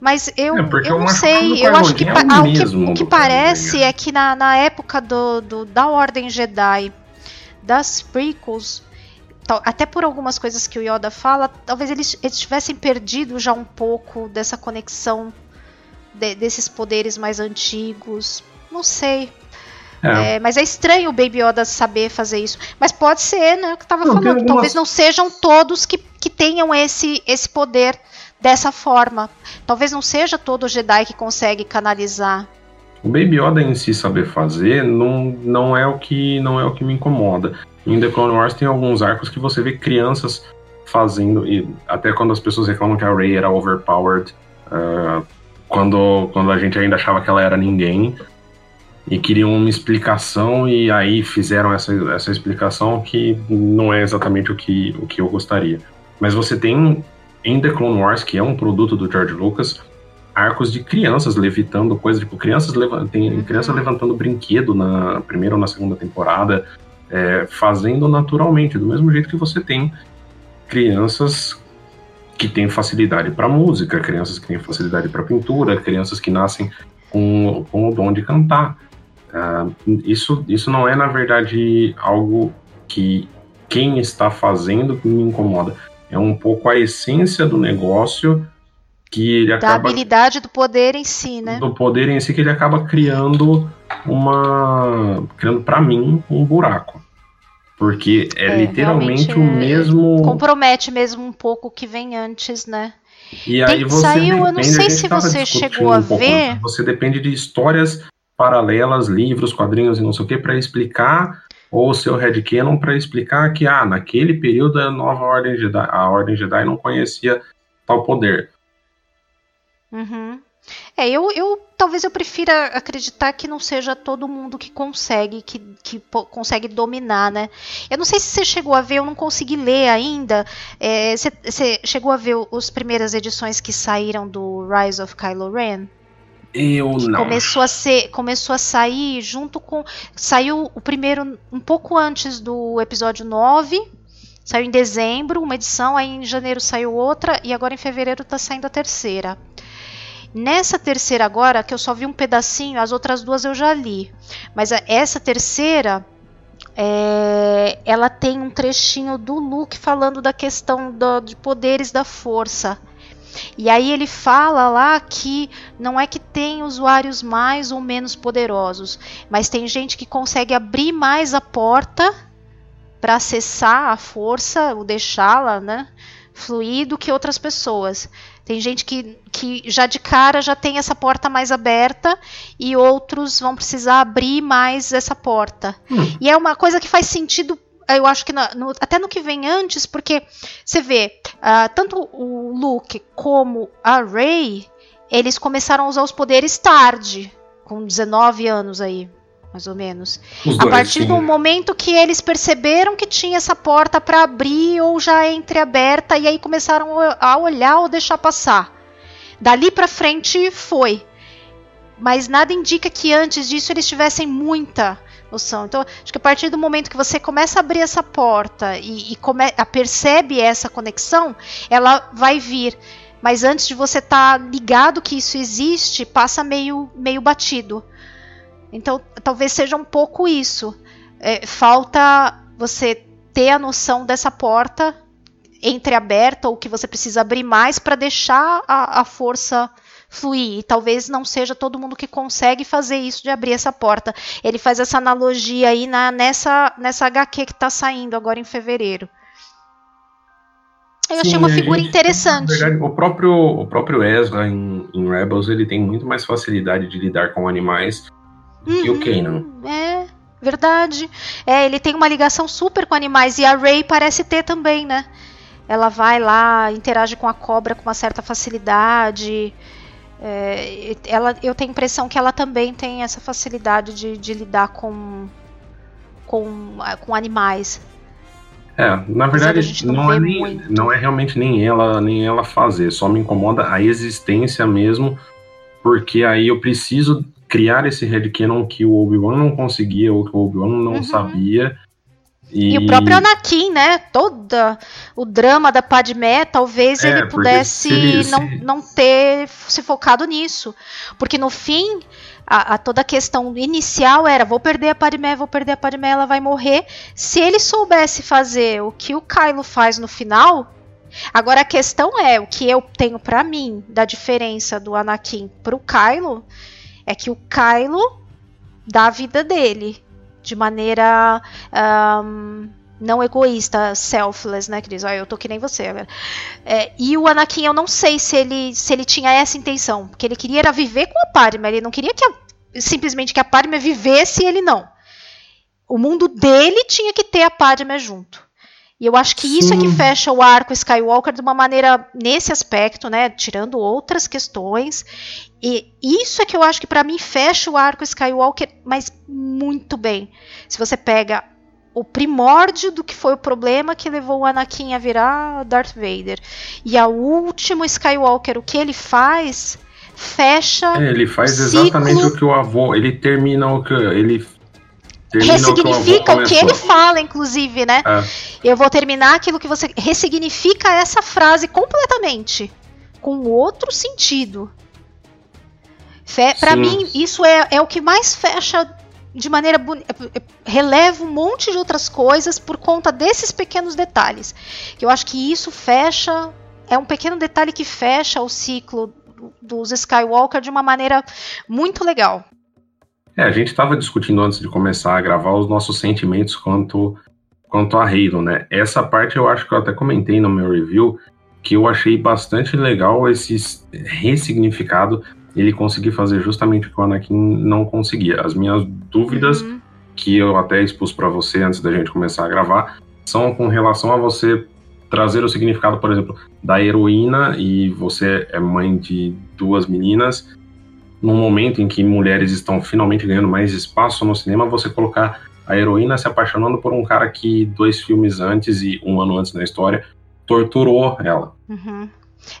Mas eu, é eu não sei, eu acho que, é o, ah, o que, o que parece é que na, na época do, do, da Ordem Jedi, das prequels, até por algumas coisas que o Yoda fala, talvez eles, eles tivessem perdido já um pouco dessa conexão de, desses poderes mais antigos. Não sei. É. É, mas é estranho o Baby Yoda saber fazer isso. Mas pode ser, né? O que eu tava não, falando. Algumas... Talvez não sejam todos que, que tenham esse, esse poder dessa forma. Talvez não seja todo Jedi que consegue canalizar. O Baby Yoda em si saber fazer não, não é o que não é o que me incomoda. Em The Clone Wars tem alguns arcos que você vê crianças fazendo, e até quando as pessoas reclamam que a Rey era overpowered, uh, quando, quando a gente ainda achava que ela era ninguém, e queriam uma explicação, e aí fizeram essa, essa explicação que não é exatamente o que, o que eu gostaria. Mas você tem em The Clone Wars, que é um produto do George Lucas, arcos de crianças levitando coisas, tipo, crianças, leva tem uhum. criança levantando brinquedo na primeira ou na segunda temporada, é, fazendo naturalmente, do mesmo jeito que você tem crianças que têm facilidade para música, crianças que têm facilidade para pintura, crianças que nascem com, com o dom de cantar. Uh, isso, isso não é, na verdade, algo que quem está fazendo me incomoda. É um pouco a essência do negócio que ele acaba. Da habilidade do poder em si, né? Do poder em si que ele acaba criando uma. criando para mim um buraco. Porque é, é literalmente o mesmo. Compromete mesmo um pouco o que vem antes, né? E aí Tem, você saiu, depende, eu não sei se você chegou a um ver. Antes, você depende de histórias paralelas, livros, quadrinhos e não sei o que, para explicar, ou o seu headcanon para explicar que, ah, naquele período a nova Ordem Jedi, a Ordem Jedi não conhecia tal poder. Uhum. É, eu, eu talvez eu prefira acreditar que não seja todo mundo que consegue, que, que consegue dominar, né? Eu não sei se você chegou a ver, eu não consegui ler ainda. É, você, você chegou a ver as primeiras edições que saíram do Rise of Kylo Ren? Eu não. Começou a ser, começou a sair junto com, saiu o primeiro um pouco antes do episódio 9. Saiu em dezembro uma edição, aí em janeiro saiu outra e agora em fevereiro está saindo a terceira. Nessa terceira agora, que eu só vi um pedacinho, as outras duas eu já li. Mas essa terceira, é, ela tem um trechinho do Luke falando da questão do, de poderes da força. E aí ele fala lá que não é que tem usuários mais ou menos poderosos, mas tem gente que consegue abrir mais a porta para acessar a força, ou deixá-la, né, fluir do que outras pessoas. Tem gente que, que já de cara já tem essa porta mais aberta e outros vão precisar abrir mais essa porta. Hum. E é uma coisa que faz sentido eu acho que no, no, até no que vem antes, porque você vê, uh, tanto o Luke como a Rey, eles começaram a usar os poderes tarde, com 19 anos aí mais ou menos. Os a partir sim. do momento que eles perceberam que tinha essa porta para abrir ou já entreaberta e aí começaram a olhar ou deixar passar. Dali para frente foi. Mas nada indica que antes disso eles tivessem muita noção. Então, acho que a partir do momento que você começa a abrir essa porta e, e come, a percebe essa conexão, ela vai vir. Mas antes de você estar tá ligado que isso existe, passa meio, meio batido. Então, talvez seja um pouco isso. É, falta você ter a noção dessa porta entreaberta ou que você precisa abrir mais para deixar a, a, força fluir. E talvez não seja todo mundo que consegue fazer isso de abrir essa porta. Ele faz essa analogia aí na, nessa, nessa HQ que está saindo agora em fevereiro. Eu Sim, achei uma figura gente, interessante. Verdade, o próprio, o próprio Ezra em, em, Rebels ele tem muito mais facilidade de lidar com animais uhum, que o uhum. Kanan. É, verdade. É, ele tem uma ligação super com animais e a Rey parece ter também, né? Ela vai lá, interage com a cobra com uma certa facilidade. É, ela, eu tenho a impressão que ela também tem essa facilidade de, de lidar com, com, com animais. É, na verdade, não, não é, nem, não é realmente nem ela, nem ela fazer, só me incomoda a existência mesmo, porque aí eu preciso criar esse headcanon que o Obi-Wan não conseguia, ou que o Obi-Wan não uhum. sabia. E... e... o próprio Anakin, né? Todo o drama da Padmé, talvez é, ele pudesse não, se... não ter se focado nisso. Porque no fim, a, a, toda a questão inicial era: vou perder a Padmé, vou perder a Padmé, ela vai morrer. Se ele soubesse fazer o que o Kylo faz no final. Agora a questão é: o que eu tenho para mim da diferença do Anakin pro Kylo é que o Kylo dá a vida dele de maneira. Um, não egoísta, selfless, né? Diz, ah, eu tô que nem você. É, e o Anakin, eu não sei se ele, se ele tinha essa intenção, porque ele queria era viver com a Padme, ele não queria que a, simplesmente que a Padme vivesse e ele não. O mundo dele tinha que ter a Padme junto. E eu acho que Sim. isso é que fecha o arco Skywalker de uma maneira nesse aspecto, né, tirando outras questões. E isso é que eu acho que para mim fecha o arco Skywalker, mas muito bem. Se você pega o primórdio do que foi o problema que levou o Anakin a virar Darth Vader. E a último Skywalker, o que ele faz, fecha. É, ele faz exatamente o que o avô. Ele termina o que. Ele ressignifica o que, ele fala, inclusive, né? É. Eu vou terminar aquilo que você. Ressignifica essa frase completamente. Com outro sentido. Para mim, isso é, é o que mais fecha de maneira releva um monte de outras coisas por conta desses pequenos detalhes. Eu acho que isso fecha é um pequeno detalhe que fecha o ciclo dos Skywalker de uma maneira muito legal. É, a gente estava discutindo antes de começar a gravar os nossos sentimentos quanto quanto a Halo, né? Essa parte eu acho que eu até comentei no meu review que eu achei bastante legal esse ressignificado ele conseguir fazer justamente o que o Anakin não conseguia. As minhas dúvidas, uhum. que eu até expus para você antes da gente começar a gravar, são com relação a você trazer o significado, por exemplo, da heroína e você é mãe de duas meninas. Num momento em que mulheres estão finalmente ganhando mais espaço no cinema, você colocar a heroína se apaixonando por um cara que dois filmes antes e um ano antes na história torturou ela. Uhum.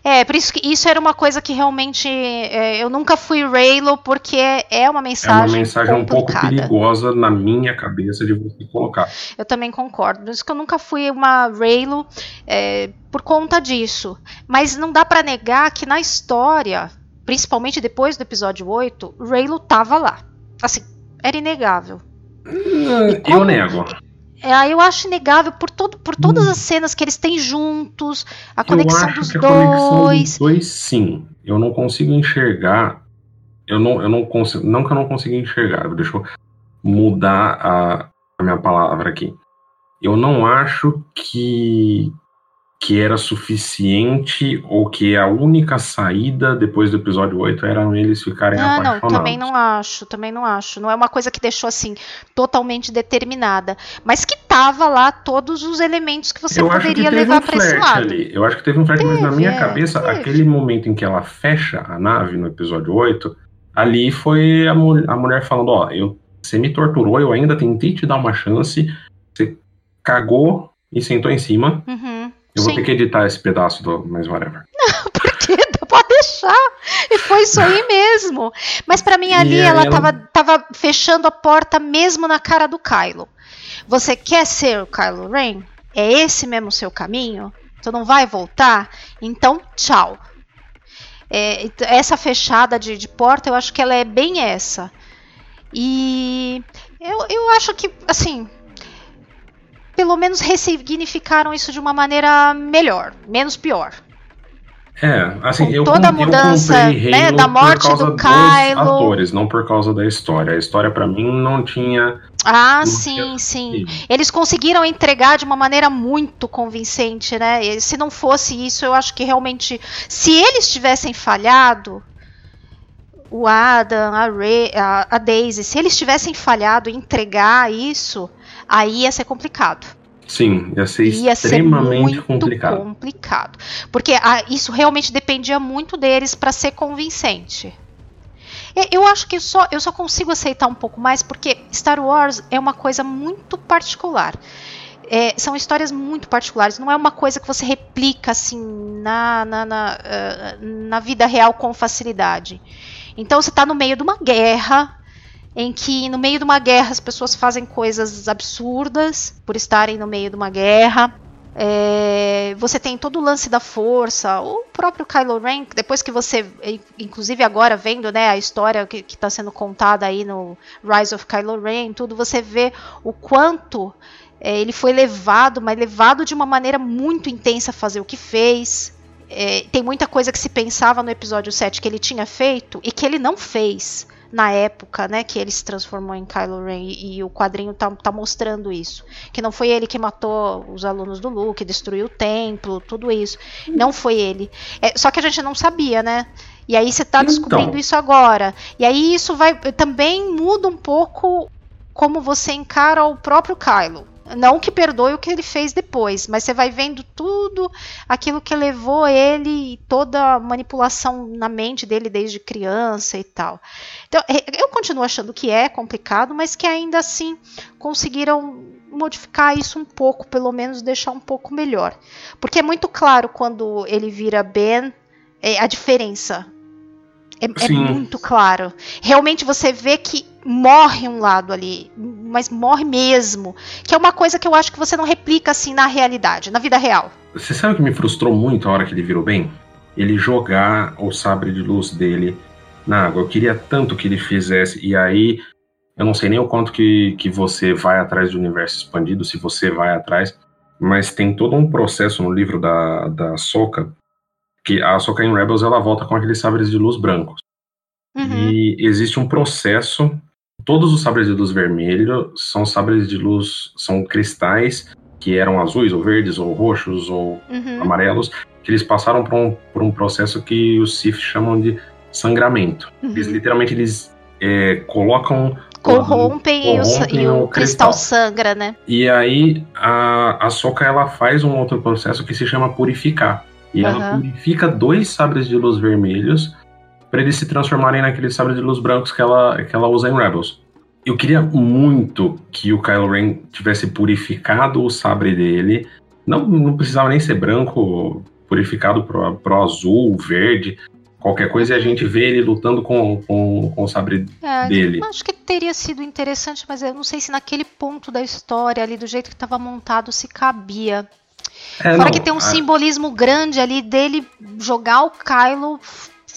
É, por isso que isso era uma coisa que realmente é, eu nunca fui Raylo, porque é uma mensagem. É uma mensagem complicada. um pouco perigosa na minha cabeça de você colocar. Eu também concordo. Por isso que eu nunca fui uma Raylo é, por conta disso. Mas não dá para negar que na história, principalmente depois do episódio 8, Raylo tava lá. Assim, era inegável. Hum, como, eu nego. É, eu acho inegável por, todo, por todas hum. as cenas que eles têm juntos, a eu conexão dos dois. Conexão dos dois, sim. Eu não consigo enxergar. Eu não, eu não consigo. Não que eu não consiga enxergar. Deixa eu mudar a, a minha palavra aqui. Eu não acho que que era suficiente ou que a única saída depois do episódio 8 era eles ficarem ah, apaixonados. Não, também não acho, também não acho. Não é uma coisa que deixou assim totalmente determinada, mas que tava lá todos os elementos que você Eu poderia que levar um para esse lado. Ali. Eu acho que teve um flash, teve, mas na minha é, cabeça, teve. aquele momento em que ela fecha a nave no episódio 8, ali foi a, a mulher falando, ó, eu você me torturou, eu ainda tentei te dar uma chance, você cagou e sentou em cima. Uhum. Eu vou Sim. ter que editar esse pedaço do mais whatever. Não, porque pode deixar. E foi isso aí mesmo. Mas para mim ali ela, ela tava, tava fechando a porta mesmo na cara do Kylo. Você quer ser o Kylo Ren? É esse mesmo o seu caminho? Tu não vai voltar? Então, tchau. É, essa fechada de, de, porta, eu acho que ela é bem essa. E eu, eu acho que, assim, pelo menos ressignificaram isso de uma maneira melhor, menos pior. É, assim, Com eu, toda a mudança, né, da morte por causa do dos Kylo. atores, não por causa da história. A história pra mim não tinha. Ah, Não sim, tinha sim. Eles conseguiram entregar de uma maneira muito convincente, né? E se não fosse isso, eu acho que realmente, se eles tivessem falhado, o Adam, a, Ray, a, a Daisy, se eles tivessem falhado em entregar isso, aí ia ser complicado. Sim, ia ser Ia ser extremamente muito complicado. complicado. Porque ah, isso realmente dependia muito deles para ser convincente. Eu acho que só, eu só consigo aceitar um pouco mais porque Star Wars é uma coisa muito particular. É, são histórias muito particulares, não é uma coisa que você replica assim na, na, na, ah, na vida real com facilidade. Então você está no meio de uma guerra, em que no meio de uma guerra as pessoas fazem coisas absurdas por estarem no meio de uma guerra. É, você tem todo o lance da força, o próprio Kylo Ren, depois que você, inclusive agora vendo né, a história que está sendo contada aí no Rise of Kylo Ren, tudo, você vê o quanto é, ele foi levado, mas levado de uma maneira muito intensa a fazer o que fez. É, tem muita coisa que se pensava no episódio 7 que ele tinha feito e que ele não fez na época, né, que ele se transformou em Kylo Ren e, e o quadrinho tá, tá, mostrando isso, que não foi ele que matou os alunos do Luke, destruiu o templo, tudo isso, não foi ele. É, só que a gente não sabia, né? E aí você tá descobrindo então. isso agora. E aí isso vai também muda um pouco como você encara o próprio Kylo. Não que perdoe o que ele fez depois, mas você vai vendo tudo aquilo que levou ele, toda a manipulação na mente dele desde criança e tal. Então, eu continuo achando que é complicado, mas que ainda assim conseguiram modificar isso um pouco, pelo menos deixar um pouco melhor. Porque é muito claro quando ele vira Ben é, a diferença. É, é muito claro. Realmente você vê que morre um lado ali, mas morre mesmo. Que é uma coisa que eu acho que você não replica assim na realidade, na vida real. Você sabe o que me frustrou muito a hora que ele virou bem? Ele jogar o sabre de luz dele na água. Eu queria tanto que ele fizesse, e aí eu não sei nem o quanto que, que você vai atrás do universo expandido, se você vai atrás, mas tem todo um processo no livro da, da Soca, que a Soca em Rebels ela volta com aqueles sabres de luz brancos. Uhum. E existe um processo Todos os sabres de luz vermelho são sabres de luz, são cristais que eram azuis ou verdes ou roxos ou uhum. amarelos, que eles passaram por um, por um processo que os Sith chamam de sangramento. Uhum. Eles literalmente eles é, colocam corrompem, corrompem e, o, o cristal. cristal. sangra, né? E aí a, a Soka ela faz um outro processo que se chama purificar. E uhum. ela purifica dois sabres de luz vermelhos para eles se transformarem naqueles sabres de luz brancos que ela, que ela usa em Rebels. Eu queria muito que o Kylo Ren tivesse purificado o sabre dele. Não, não precisava nem ser branco, purificado pro, pro azul, verde, qualquer coisa, e a gente vê ele lutando com, com, com o sabre é, dele. Acho que teria sido interessante, mas eu não sei se naquele ponto da história, ali do jeito que estava montado, se cabia. É, Fora não, que tem um a... simbolismo grande ali dele jogar o Kylo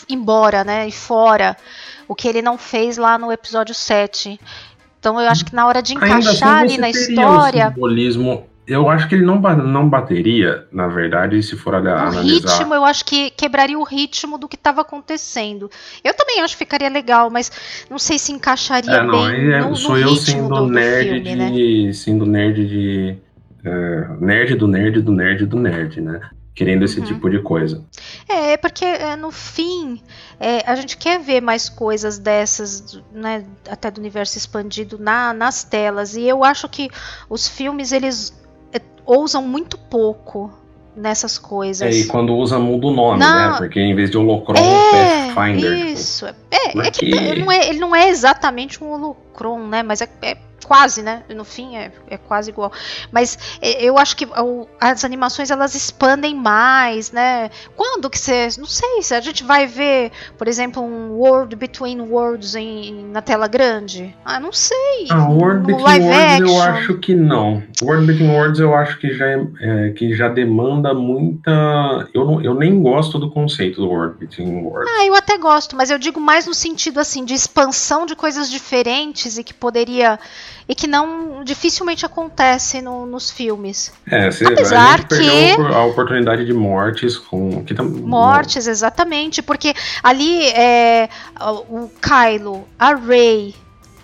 embora, né? E fora. O que ele não fez lá no episódio 7. Então eu acho que na hora de encaixar assim, ali na história. Um simbolismo eu acho que ele não, não bateria, na verdade, se for analisar. O ritmo, eu acho que quebraria o ritmo do que estava acontecendo. Eu também acho que ficaria legal, mas não sei se encaixaria é, não, bem é, no, Sou no eu sendo do, nerd do filme, de. Né? Sendo nerd de. Uh, nerd do nerd do nerd do nerd, né? Querendo esse uhum. tipo de coisa. É, porque é, no fim é, a gente quer ver mais coisas dessas, né, até do universo expandido na, nas telas. E eu acho que os filmes eles é, ousam muito pouco nessas coisas. É, e quando usa muda o nome, não, né? Porque em vez de holocron, é, Pathfinder. Isso. Tipo, é, é que ele não é, ele não é exatamente um holocron, né? Mas é, é quase, né? No fim é, é quase igual. Mas é, eu acho que o, as animações elas expandem mais, né? Quando que você. Não sei se a gente vai ver, por exemplo, um World Between Worlds em, na tela grande. Ah, não sei. Ah, World Between Worlds action. eu acho que não. World Between Worlds eu acho que já, é, é, que já demanda muita. Eu, não, eu nem gosto do conceito do World Between Worlds. Ah, eu até gosto, mas eu digo mais no sentido assim de expansão de coisas diferentes e que poderia e que não dificilmente acontece no, nos filmes. É, você, Apesar que a oportunidade de mortes com que tam... mortes exatamente, porque ali é o Kylo, a Rey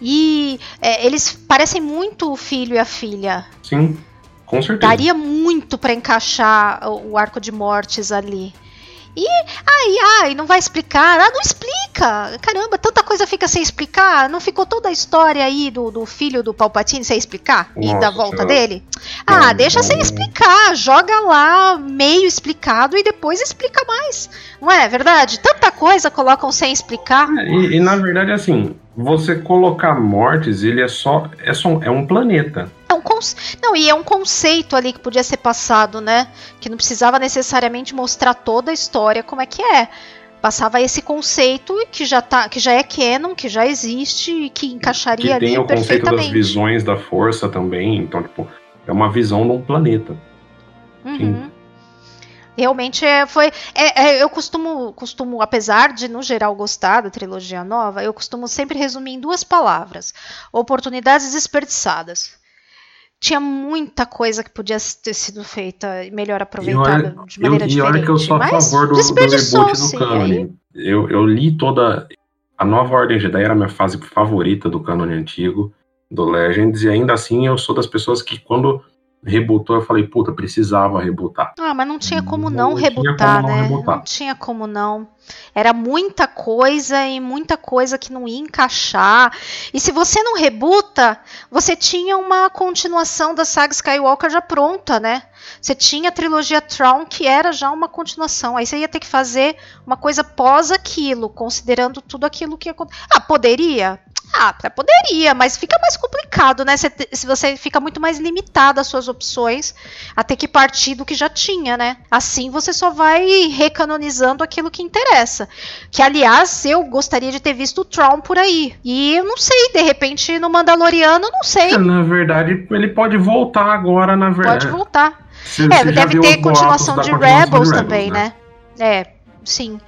e é, eles parecem muito o filho e a filha. Sim. Com certeza. Daria muito para encaixar o arco de mortes ali. E ai, ai, não vai explicar. Ah, não explica. Caramba, tanta coisa fica sem explicar. Não ficou toda a história aí do, do filho do Palpatine sem explicar? Nossa, e da volta dele? Ah, não, deixa não, sem explicar. Joga lá meio explicado e depois explica mais. Não é verdade? Tanta coisa colocam sem explicar. É, e, e na verdade, assim, você colocar mortes, ele é só. É, só, é um planeta. É um Não, e é um conceito ali que podia ser passado, né? Que não precisava necessariamente mostrar toda a história como é que é. Passava esse conceito que já, tá, que já é canon, que já existe e que encaixaria que ali tem o conceito das visões da força também. Então, tipo, é uma visão de um planeta. Uhum. Realmente é, foi. É, é, eu costumo, costumo, apesar de no geral gostar da trilogia nova, eu costumo sempre resumir em duas palavras: oportunidades desperdiçadas. Tinha muita coisa que podia ter sido feita e melhor aproveitada olha, de maneira eu, diferente. E olha que eu sou a favor do, do reboot do canon. Eu, eu li toda. A nova Ordem Jedi era a minha fase favorita do canon antigo, do Legends, e ainda assim eu sou das pessoas que quando rebutou, eu falei, puta, precisava rebutar. Ah, mas não tinha como não, não rebutar, como né? Não, rebutar. não tinha como não. Era muita coisa e muita coisa que não ia encaixar. E se você não rebuta, você tinha uma continuação da saga Skywalker já pronta, né? Você tinha a trilogia Tron, que era já uma continuação. Aí você ia ter que fazer uma coisa pós aquilo, considerando tudo aquilo que aconteceu. Ah, poderia? Ah, poderia, mas fica mais complicado, né? Se, se você fica muito mais limitado às suas opções a ter que partir do que já tinha, né? Assim você só vai recanonizando aquilo que interessa. Que, aliás, eu gostaria de ter visto o Tron por aí. E eu não sei, de repente no Mandaloriano, não sei. É, na verdade, ele pode voltar agora, na verdade. Pode voltar. É, deve ter continuação de, continuação Rebels, de Rebels também, né? né? É, sim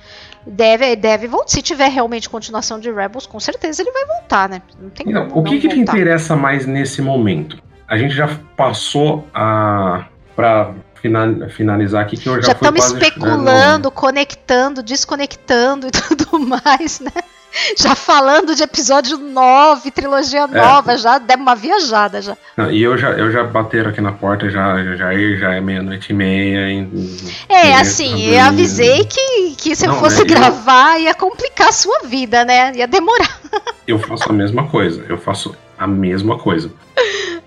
deve, deve voltar. Se tiver realmente continuação de Rebels, com certeza ele vai voltar, né? Não tem não, O que, que te interessa mais nesse momento? A gente já passou a. Pra finalizar aqui que eu já, já estamos especulando, conectando, desconectando e tudo mais, né? já falando de episódio 9, trilogia é. nova, é. já deu uma viajada já. e eu já, eu já bateram aqui na porta, já, já, já é meia-noite e meia. Em, é, assim, eu avisei que, que se eu fosse é, gravar eu... ia complicar a sua vida, né? Ia demorar. Eu faço a mesma coisa, eu faço a mesma coisa.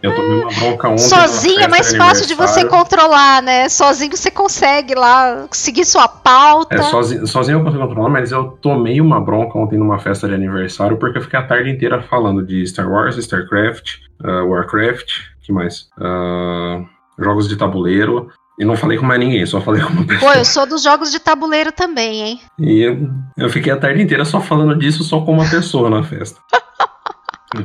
Eu tomei uma bronca ontem. Sozinho é mais fácil de você controlar, né? Sozinho você consegue lá seguir sua pauta. É, sozinho, sozinho eu consigo controlar, mas eu tomei uma bronca ontem numa festa de aniversário porque eu fiquei a tarde inteira falando de Star Wars, StarCraft, uh, Warcraft, que mais? Uh, jogos de tabuleiro. E não falei com mais ninguém, só falei com uma pessoa. Pô, eu sou dos jogos de tabuleiro também, hein? E eu, eu fiquei a tarde inteira só falando disso só com uma pessoa na festa.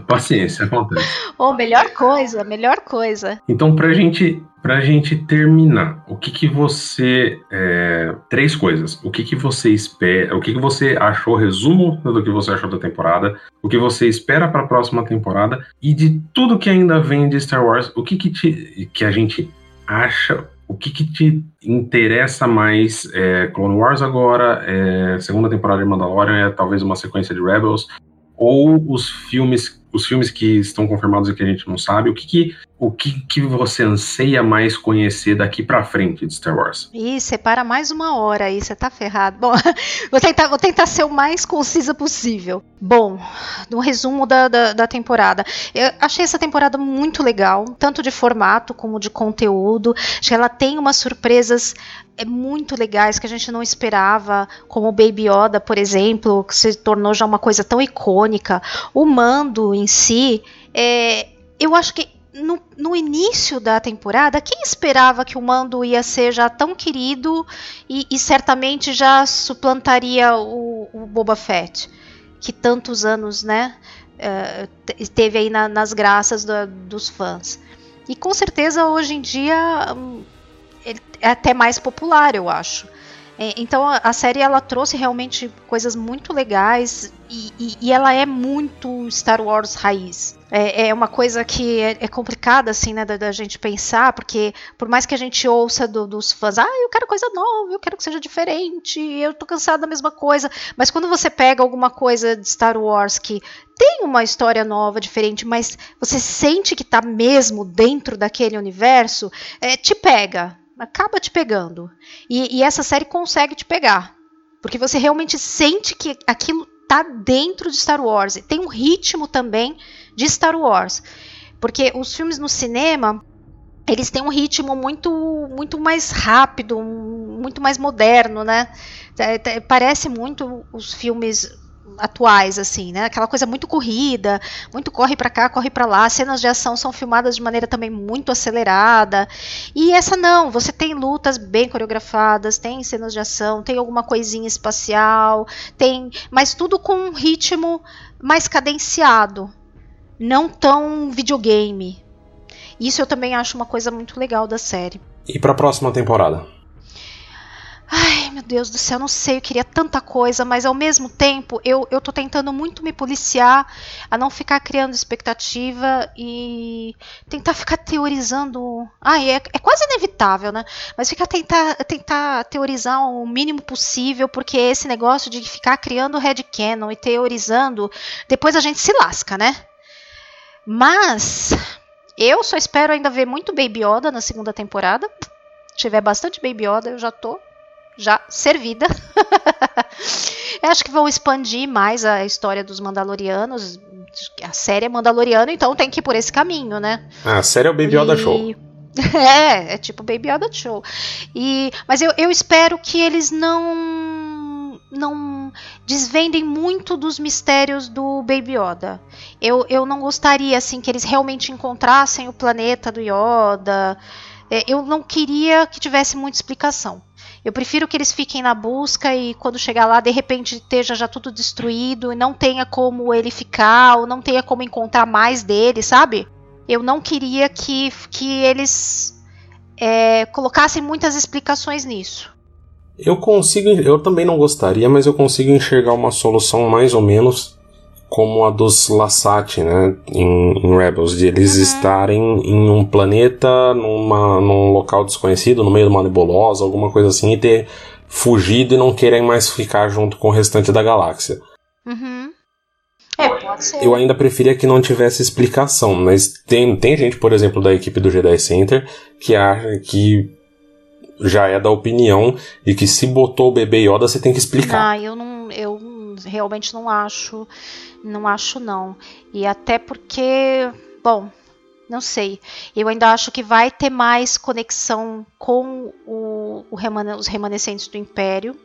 Paciência, acontece. Oh, melhor coisa, melhor coisa. Então, pra gente, pra gente terminar, o que que você. É, três coisas. O que que você espera. O que que você achou, resumo do que você achou da temporada, o que você espera para a próxima temporada e de tudo que ainda vem de Star Wars, o que que, te, que a gente acha. O que, que te interessa mais? É, Clone Wars agora, é, segunda temporada de Mandalorian, é talvez uma sequência de Rebels ou os filmes, os filmes que estão confirmados e que a gente não sabe, o que, que o que, que você anseia mais conhecer daqui para frente de Star Wars? Ih, separa mais uma hora aí, você tá ferrado. Bom, vou tentar, vou tentar ser o mais concisa possível. Bom, no resumo da, da, da, temporada. Eu achei essa temporada muito legal, tanto de formato como de conteúdo. Acho que ela tem umas surpresas é muito legais que a gente não esperava, como o Baby Yoda, por exemplo, que se tornou já uma coisa tão icônica. O Mando em si, é, eu acho que no, no, início da temporada, quem esperava que o Mando ia ser já tão querido e, e certamente já suplantaria o, o, Boba Fett, que tantos anos, né, uh, teve aí na, nas graças do, dos fãs. E com certeza hoje em dia um, é até mais popular, eu acho. É, então a série ela trouxe realmente coisas muito legais e, e, e, ela é muito Star Wars raiz. É, é uma coisa que é, é complicada, assim, né, da, da, gente pensar, porque por mais que a gente ouça do, dos fãs, ah, eu quero coisa nova, eu quero que seja diferente, eu tô cansado da mesma coisa, mas quando você pega alguma coisa de Star Wars que tem uma história nova, diferente, mas você sente que tá mesmo dentro daquele universo, é, te pega, acaba te pegando. E, e essa série consegue te pegar. Porque você realmente sente que aquilo tá dentro de Star Wars. Tem um ritmo também de Star Wars. Porque os filmes no cinema, eles têm um ritmo muito muito mais rápido, muito mais moderno, né? É, é, parece muito os filmes atuais, assim, né? Aquela coisa muito corrida, muito corre para cá, corre para lá. Cenas de ação são filmadas de maneira também muito acelerada. E essa não, você tem lutas bem coreografadas, tem cenas de ação, tem alguma coisinha espacial, tem, mas tudo com um ritmo mais cadenciado, não tão videogame. Isso eu também acho uma coisa muito legal da série. E para a próxima temporada? Ai, meu Deus do céu, não sei, eu queria tanta coisa, mas ao mesmo tempo eu, eu tô tentando muito me policiar a não ficar criando expectativa e tentar ficar teorizando. Ai, é, é quase inevitável, né? Mas ficar tentar, tentar teorizar o mínimo possível, porque esse negócio de ficar criando headcanon e teorizando, depois a gente se lasca, né? Mas eu só espero ainda ver muito Baby Yoda na segunda temporada. Se tiver bastante Baby Yoda, eu já tô já servida. Eu acho que vão expandir mais a história dos Mandalorianos. A série é Mandaloriano, então tem que ir por esse caminho, né? Ah, a série é o Baby Yoda e... Show. É, é tipo Baby Yoda Show. E, mas eu, eu espero que eles não não desvendem muito dos mistérios do Baby Yoda. Eu, eu não gostaria assim que eles realmente encontrassem o planeta do Yoda. É, eu não queria que tivesse muita explicação. Eu prefiro que eles fiquem na busca e quando chegar lá, de repente esteja já tudo destruído e não tenha como ele ficar, ou não tenha como encontrar mais dele, sabe? Eu não queria que, que eles é, colocassem muitas explicações nisso. Eu consigo, eu também não gostaria, mas eu consigo enxergar uma solução mais ou menos como a dos Lassati, né, em, em Rebels, de eles uhum. estarem em um planeta, numa, num local desconhecido, no meio de uma nebulosa, alguma coisa assim, e ter fugido e não querem mais ficar junto com o restante da galáxia. Uhum. É, pode ser. Eu ainda preferia que não tivesse explicação, mas tem, tem gente, por exemplo, da equipe do Jedi Center que acha que já é da opinião de que se botou o bebê Yoda, você tem que explicar. Ah, eu não. Realmente não acho. Não acho não. E até porque, bom, não sei. Eu ainda acho que vai ter mais conexão com o, o remane os remanescentes do Império.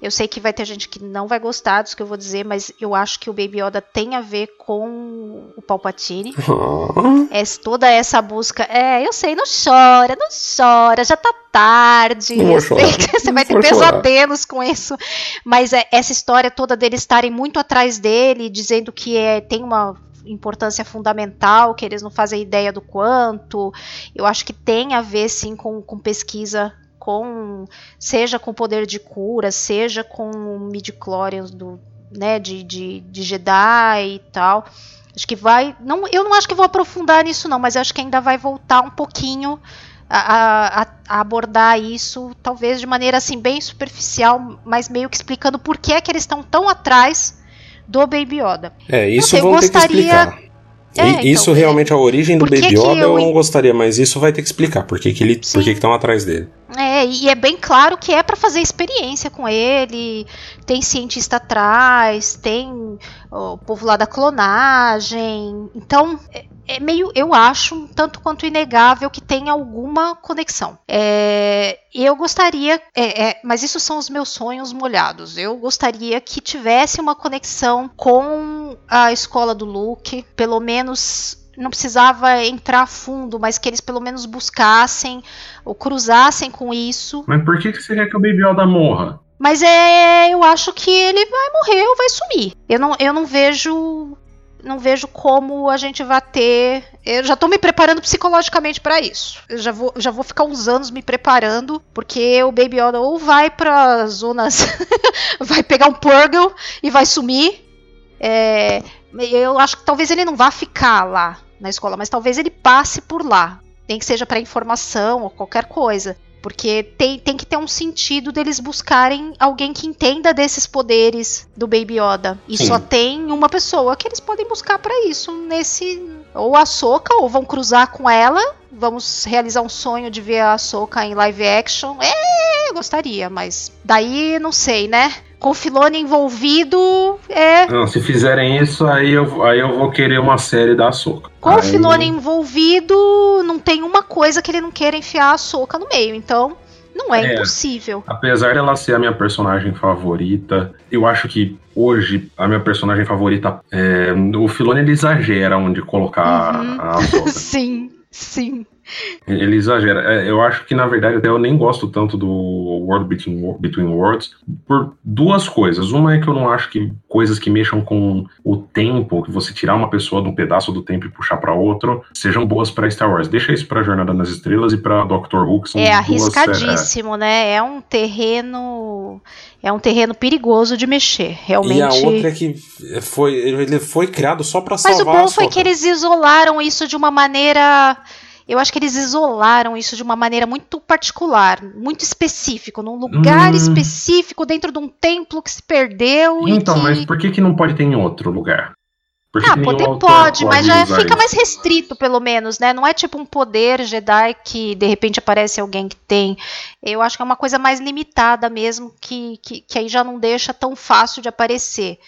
Eu sei que vai ter gente que não vai gostar dos que eu vou dizer, mas eu acho que o Baby Yoda tem a ver com o Palpatine. Oh. É, toda essa busca. É, eu sei, não chora, não chora, já tá tarde. Você vai ter pesadelos com isso. Mas é, essa história toda deles estarem muito atrás dele, dizendo que é, tem uma importância fundamental, que eles não fazem ideia do quanto. Eu acho que tem a ver sim com, com pesquisa com seja com poder de cura, seja com midichlorians do, né, de, de, de Jedi e tal. Acho que vai. Não, eu não acho que vou aprofundar nisso, não, mas acho que ainda vai voltar um pouquinho a, a, a, abordar isso, talvez de maneira assim, bem superficial, mas meio que explicando por que é que eles estão tão atrás do Baby Yoda. É, isso sei, vão gostaria... ter que explicar. É, então, isso realmente é a origem do Baby Yoda eu... eu... não gostaria, mas isso vai ter que explicar por que, que ele, por que estão atrás dele. É, e é bem claro que é para fazer experiência com ele. Tem cientista atrás, tem o povo lá da clonagem. Então, é, meio, eu acho, tanto quanto inegável que tem alguma conexão. É, eu gostaria, é, é, mas isso são os meus sonhos molhados. Eu gostaria que tivesse uma conexão com a escola do Luke, pelo menos não precisava entrar fundo, mas que eles pelo menos buscassem ou cruzassem com isso. Mas por que, que você quer que o Baby Yoda morra? Mas é, eu acho que ele vai morrer ou vai sumir. Eu não, eu não vejo não vejo como a gente vai ter. Eu já tô me preparando psicologicamente para isso. Eu já vou, já vou ficar uns anos me preparando, porque o Baby Yoda ou vai para zonas. vai pegar um Purgle e vai sumir. É, Eu acho que talvez ele não vá ficar lá na escola, mas talvez ele passe por lá. Nem que seja para informação ou qualquer coisa. Porque tem, tem que ter um sentido deles buscarem alguém que entenda desses poderes do Baby Yoda. E Sim. só tem uma pessoa que eles podem buscar para isso nesse. Ou a Soca, ou vão cruzar com ela. Vamos realizar um sonho de ver a Soca em live action. É, gostaria, mas daí não sei, né? Com o Filone envolvido é. Não, se fizerem isso, aí eu, aí eu vou querer uma série da Soca. Com aí... o Filone envolvido, não tem uma coisa que ele não queira enfiar a Soca no meio. Então, não é, é, impossível. Apesar dela ser a minha personagem favorita, eu acho que hoje a minha personagem favorita é, o Filone ele exagera onde colocar uhum. a Soca. sim, sim. Ele exagera. É, eu acho que, na verdade, até eu nem gosto tanto do World Between, Between Worlds por duas coisas. Uma é que eu não acho que coisas que mexam com o tempo, que você tirar uma pessoa de um pedaço do tempo e puxar para outro, sejam boas para Star Wars. Deixa isso para Jornada nas Estrelas e para Doctor Who, que são É arriscadíssimo, duas, é... né? É um terreno é um terreno perigoso de mexer, realmente. E a outra é que foi ele foi criado só para salvar Mas o bom foi que eles isolaram isso de uma maneira eu acho que eles isolaram isso de uma maneira muito particular, muito específico, num lugar hum. específico, dentro de um templo que se perdeu. Então, que... mas por que, que não pode ter em outro lugar? Porque ah, poder pode, pode, mas já fica isso. mais restrito, pelo menos, né? Não é tipo um poder Jedi que de repente aparece alguém que tem. Eu acho que é uma coisa mais limitada mesmo, que, que, que aí já não deixa tão fácil de aparecer.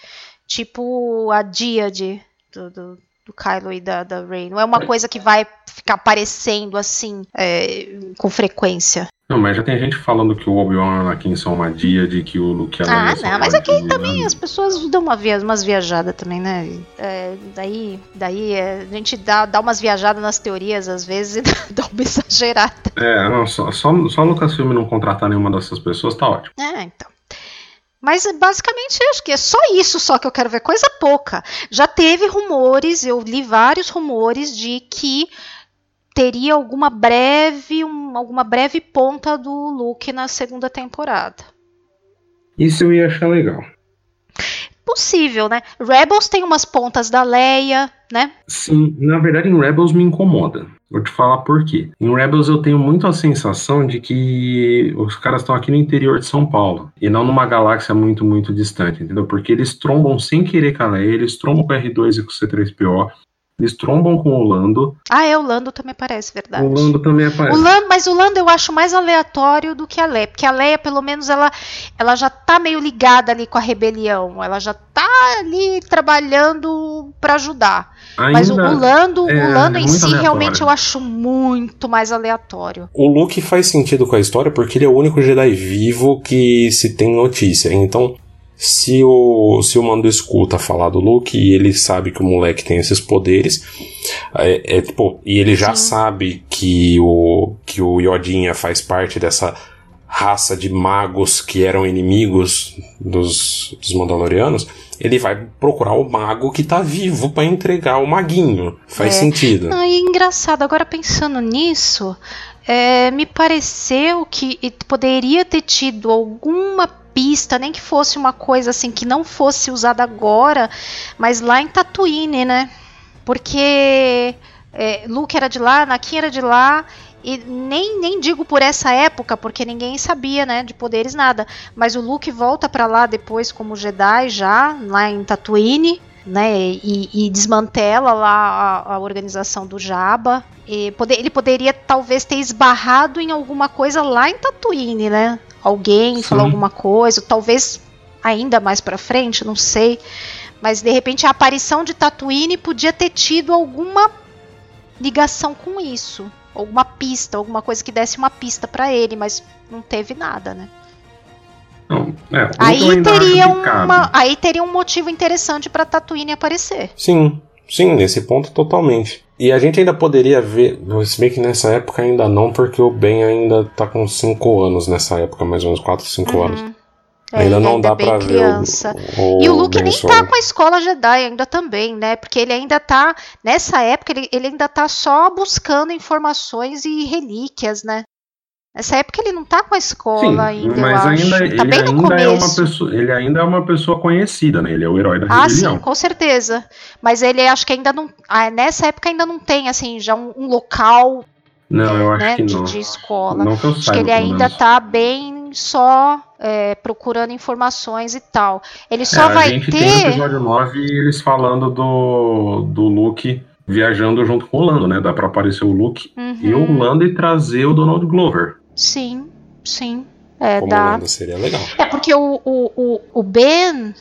Tipo a Díade do, do, do Kylo e da, da Rey. Não é uma coisa que vai ficar aparecendo assim é, com frequência. Não, mas já tem gente falando que o Obi-Wan e o Anakin são uma dia, de que o Luke e a Ah, não, mas aqui também as pessoas dão uma via, umas viajadas também, né? É, daí daí é, a gente dá, dá umas viajadas nas teorias às vezes e dá uma exagerada. É, não, só, só, só Lucasfilm não contratar nenhuma dessas pessoas tá ótimo. É, então. Mas basicamente acho que é só isso só que eu quero ver, coisa pouca. Já teve rumores, eu li vários rumores de que teria alguma breve, um, alguma breve ponta do Luke na segunda temporada. Isso eu ia achar legal. Possível, né? Rebels tem umas pontas da Leia, né? Sim, na verdade em Rebels me incomoda. Vou te falar por quê. Em Rebels eu tenho muito a sensação de que os caras estão aqui no interior de São Paulo e não numa galáxia muito, muito distante, entendeu? Porque eles trombam sem querer com a Leia, eles trombam com o R2 e com o C3PO, eles trombam com o Lando. Ah, é, o Lando também aparece, verdade. O Lando também aparece. O Lando, mas o Lando eu acho mais aleatório do que a Leia, porque a Leia, pelo menos, ela, ela já tá meio ligada ali com a rebelião. Ela já tá ali trabalhando para ajudar. Ainda mas o, o Lando, é, o Lando é em si, aleatório. realmente, eu acho muito mais aleatório. O Luke faz sentido com a história porque ele é o único Jedi vivo que se tem notícia. Então, se o, se o Mando escuta falar do Luke e ele sabe que o moleque tem esses poderes, é, é tipo, e ele já Sim. sabe que o, que o Yodinha faz parte dessa raça de magos que eram inimigos dos, dos Mandalorianos, ele vai procurar o mago que tá vivo para entregar o maguinho. Faz é. sentido. Não, e engraçado, agora pensando nisso, é, me pareceu que poderia ter tido alguma pista, nem que fosse uma coisa assim que não fosse usada agora, mas lá em Tatooine, né? Porque é, Luke era de lá, Anakin era de lá, e nem, nem digo por essa época, porque ninguém sabia, né, de poderes nada. Mas o Luke volta para lá depois como Jedi já, lá em Tatooine, né, e, e desmantela lá a, a, organização do Jabba. E ele poderia talvez ter esbarrado em alguma coisa lá em Tatooine, né? Alguém Sim. falou alguma coisa, talvez ainda mais para frente, não sei. Mas de repente a aparição de Tatooine podia ter tido alguma ligação com isso, alguma pista, alguma coisa que desse uma pista para ele, mas não teve nada, né? Não, é, aí teria uma, aí teria um motivo interessante para Tatooine aparecer. Sim, sim, nesse ponto totalmente. E a gente ainda poderia ver, se bem que nessa época ainda não, porque o Ben ainda tá com 5 anos nessa época, mais ou menos 4, 5 uhum. anos. É, ainda não ainda dá pra criança. ver o, o E o Luke ben nem Solo. tá com a escola Jedi ainda também, né? Porque ele ainda tá, nessa época, ele, ele ainda tá só buscando informações e relíquias, né? Nessa época ele não tá com a escola Sim, ainda, mas eu ainda, acho. Tá ele, no ainda é uma pessoa, ele ainda é uma pessoa conhecida, né? Ele é o herói da Ah, rebelião. sim, com certeza. Mas ele acho que ainda não. ah, nessa época ainda não tem, assim, já um, um local Não, eu acho né, que de, não. de escola. Não que eu Acho saiba, que ele ainda tá bem só é, procurando informações e tal. Ele É, só a vai gente tem no ter. episódio 9 eles falando do, do Luke viajando junto com o Lando, né? Dá pra aparecer o Luke e o Uhum, Lando e trazer o Donald Glover. Sim, sim. É, Como dá. Lando seria legal. É porque o, o, o, o Ben,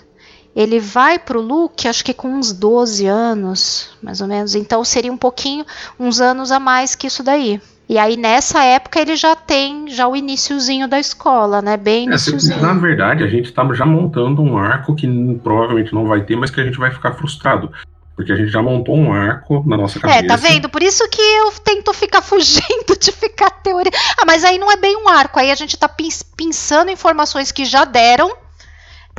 ele vai pro Luke, acho que com uns 12 anos, mais ou menos. Então seria um pouquinho, uns anos a mais que isso daí. E aí nessa época ele já tem já o iniciozinho da escola, né? Bem É, na verdade, a gente tá já montando um arco que provavelmente não vai ter, mas que a gente vai ficar frustrado. Porque a gente já montou um arco na nossa cabeça. É, tá vendo? Por isso que eu tento ficar fugindo de ficar teoria. Ah, mas aí não é bem um arco. Aí a gente tá pins- pensando informações que já deram.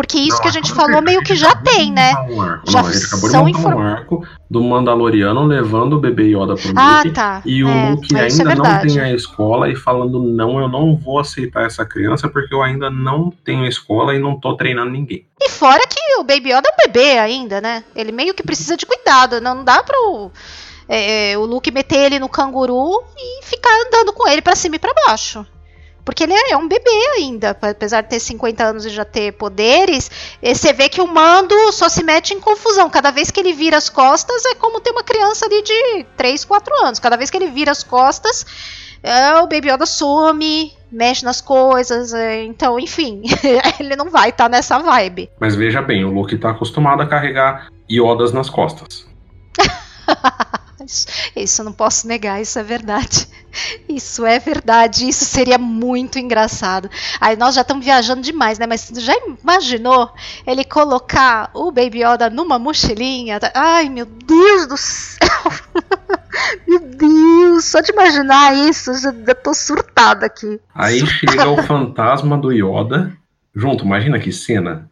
Porque isso Não, que a gente falou meio que já tem, né? um arco. Já não, a gente acabou de montar um arco do Mandaloriano levando o bebê Yoda pro Ah, Luke. tá. E o É, Luke é, isso é ainda não tem a escola e falando, não, eu não vou aceitar essa criança porque eu ainda não tenho escola e não tô treinando ninguém. E fora que o Baby Yoda é um bebê ainda, né? Ele meio que precisa de cuidado. Não dá pro é, o Luke meter ele no canguru e ficar andando com ele pra cima e pra baixo. Porque ele é um bebê ainda, apesar de ter 50 anos e já ter poderes. e Você vê que o mando só se mete em confusão. Cada vez que ele vira as costas, é como ter uma criança ali de 3, 4 anos. Cada vez que ele vira as costas, é, o Baby Yoda some, mexe nas coisas. é, então, enfim, ele não vai estar nessa vibe. Mas veja bem, o Luke tá acostumado a carregar Yodas nas costas. Isso, isso eu não posso negar, isso é verdade. Isso é verdade, isso seria muito engraçado. Aí nós já estamos viajando demais, né? Mas já imaginou ele colocar o Baby Yoda numa mochilinha? Ai, meu Deus do céu! Meu Deus, só de imaginar isso, já, já tô surtada aqui. Aí chega o fantasma do Yoda junto, imagina que cena.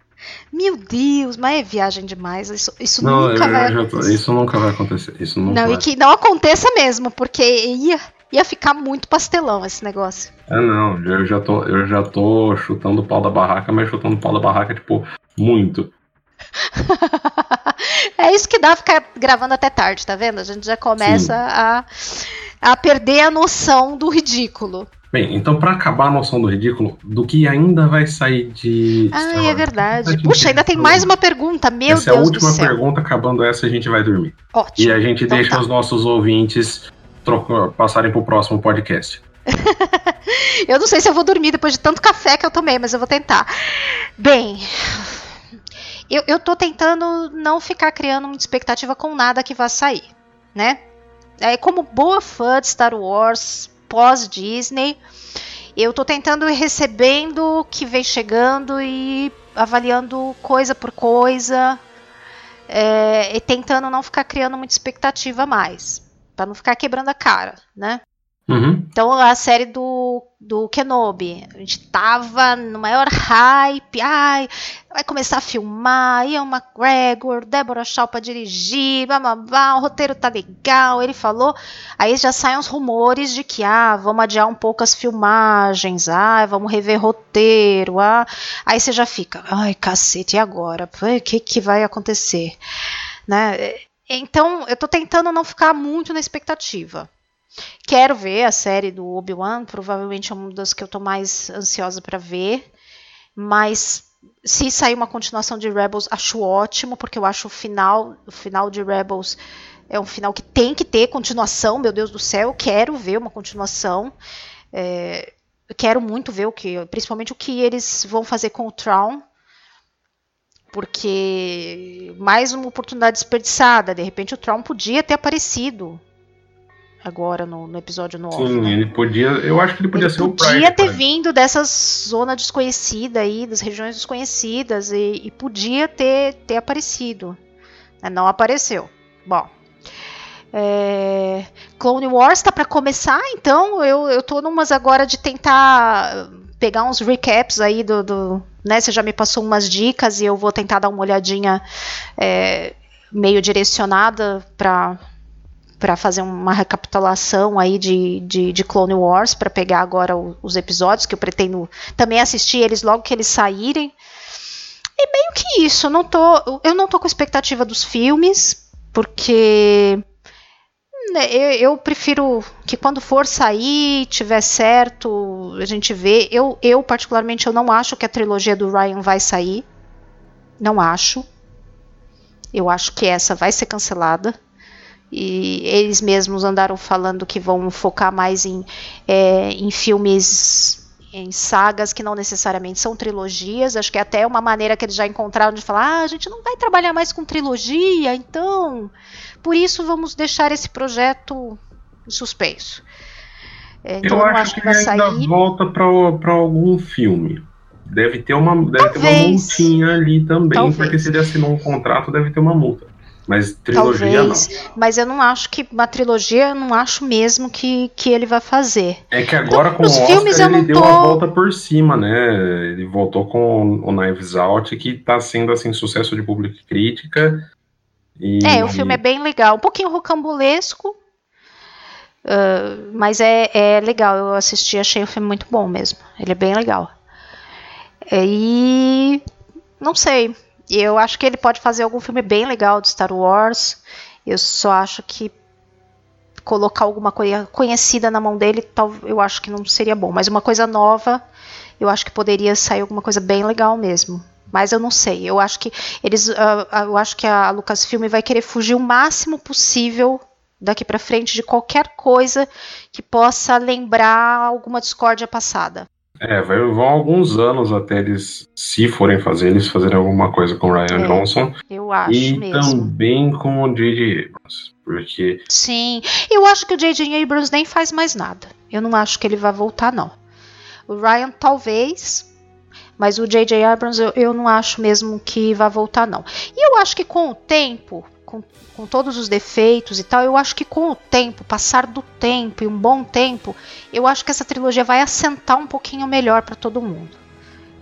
Meu Deus, mas é viagem demais. Isso, isso Não, nunca eu vai já tô- isso nunca vai acontecer. Isso nunca Não, vai. e que não aconteça mesmo, porque ia, ia ficar muito pastelão esse negócio. Ah, não, eu já tô, eu já tô chutando o pau da barraca, mas chutando o pau da barraca, tipo, muito. é isso que dá ficar gravando até tarde, tá vendo? A gente já começa a, a perder a noção do ridículo. Bem, então pra acabar a noção do ridículo, do que ainda vai sair de. Star Ah, é verdade. Essa Puxa, ainda tem mais uma pergunta. Meu Essa é a Deus do última pergunta, acabando essa a gente vai dormir. E Ótimo. a gente Então deixa tá. os nossos ouvintes troca- passarem pro próximo podcast. Eu não sei se eu vou dormir depois de tanto café que eu tomei, mas eu vou tentar. Bem, eu, eu tô tentando não ficar criando muita expectativa com nada que vá sair, né? É, como boa fã de Star Wars pós-Disney, eu tô tentando ir recebendo o que vem chegando e avaliando coisa por coisa. é, e tentando não ficar criando muita expectativa mais. Pra não ficar quebrando a cara, né? Uhum. Então a série do, do Kenobi, a gente tava no maior hype, ai, vai começar a filmar, Ian McGregor, Deborah Shaw pra dirigir, bababá, o roteiro tá legal, ele falou, aí já saem os rumores de que, ah, vamos adiar um pouco as filmagens, ah, vamos rever roteiro, ah, aí você já fica, ai, cacete, e agora? O que que vai acontecer? Né? Então, eu tô tentando não ficar muito na expectativa. Quero ver a série do Obi-Wan, provavelmente é uma das que eu tô mais ansiosa para ver. Mas se sair uma continuação de Rebels, acho ótimo, porque eu acho o final, o final de Rebels é um final que tem que ter continuação, meu Deus do céu, eu quero ver uma continuação. É, eu quero muito ver o que, principalmente o que eles vão fazer com o Traum. Porque mais uma oportunidade desperdiçada. De repente o Traum podia ter aparecido agora no, no episódio 9. Sim, né? ele podia. Eu acho que ele podia Ele ser o podia Pride. ter cara. vindo dessa zona desconhecida aí, das regiões desconhecidas, e, e podia ter, ter aparecido. Né, Não apareceu. Bom. é, Clone Wars tá para começar, então eu, eu tô numas agora de tentar pegar uns recaps aí do, do. né, você já me passou umas dicas e eu vou tentar dar uma olhadinha é, meio direcionada para para fazer uma recapitulação aí de, de, de Clone Wars, para pegar agora o, os episódios, que eu pretendo também assistir eles logo que eles saírem. E meio que isso, não tô, eu não tô com expectativa dos filmes, porque né, eu, eu, prefiro que quando for sair, tiver certo, a gente vê. Eu, eu, particularmente, eu não acho que a trilogia do Ryan vai sair. Não acho. Eu acho que essa vai ser cancelada. E eles mesmos andaram falando que vão focar mais em, é, em filmes, em sagas que não necessariamente são trilogias. Acho que é até uma maneira que eles já encontraram de falar: ah, a gente não vai trabalhar mais com trilogia, então. Por isso vamos deixar esse projeto suspenso. É, então eu, eu acho, que, que vai sair. ainda volta para algum filme. Deve ter uma, deve ter uma multinha ali também, Talvez. porque se ele assinou um contrato, deve ter uma multa. Mas trilogia Talvez, não. Mas eu não acho que uma trilogia, eu não acho mesmo que, que ele vai fazer. É que agora então, com o Oscar filmes ele deu tô... a volta por cima, né? Ele voltou com o Knives Out, que tá sendo assim sucesso de público e crítica. E... É, o filme é bem legal, um pouquinho rocambolesco, uh, mas é, é legal. Eu assisti, achei o filme muito bom mesmo. Ele é bem legal. E não sei, eu acho que ele pode fazer algum filme bem legal de Star Wars. Eu só acho que colocar alguma coisa conhecida na mão dele, eu acho que não seria bom. Mas uma coisa nova, eu acho que poderia sair alguma coisa bem legal mesmo. Mas eu não sei. Eu acho que eles, uh, eu acho que a Lucasfilm vai querer fugir o máximo possível daqui para frente de qualquer coisa que possa lembrar alguma discórdia passada. É, vai, vão alguns anos até eles, se forem fazer, eles fazerem alguma coisa com o Ryan é, Johnson. Eu acho e mesmo. também com o J.J. Abrams. Porque. Sim, eu acho que o J.J. Abrams nem faz mais nada. Eu não acho que ele vai voltar, não. O Ryan talvez, mas o J.J. Abrams eu, eu não acho mesmo que vai voltar, não. E eu acho que com o tempo, com, com todos os defeitos e tal, eu acho que com o tempo, passar do tempo e um bom tempo, eu acho que essa trilogia vai assentar um pouquinho melhor para todo mundo.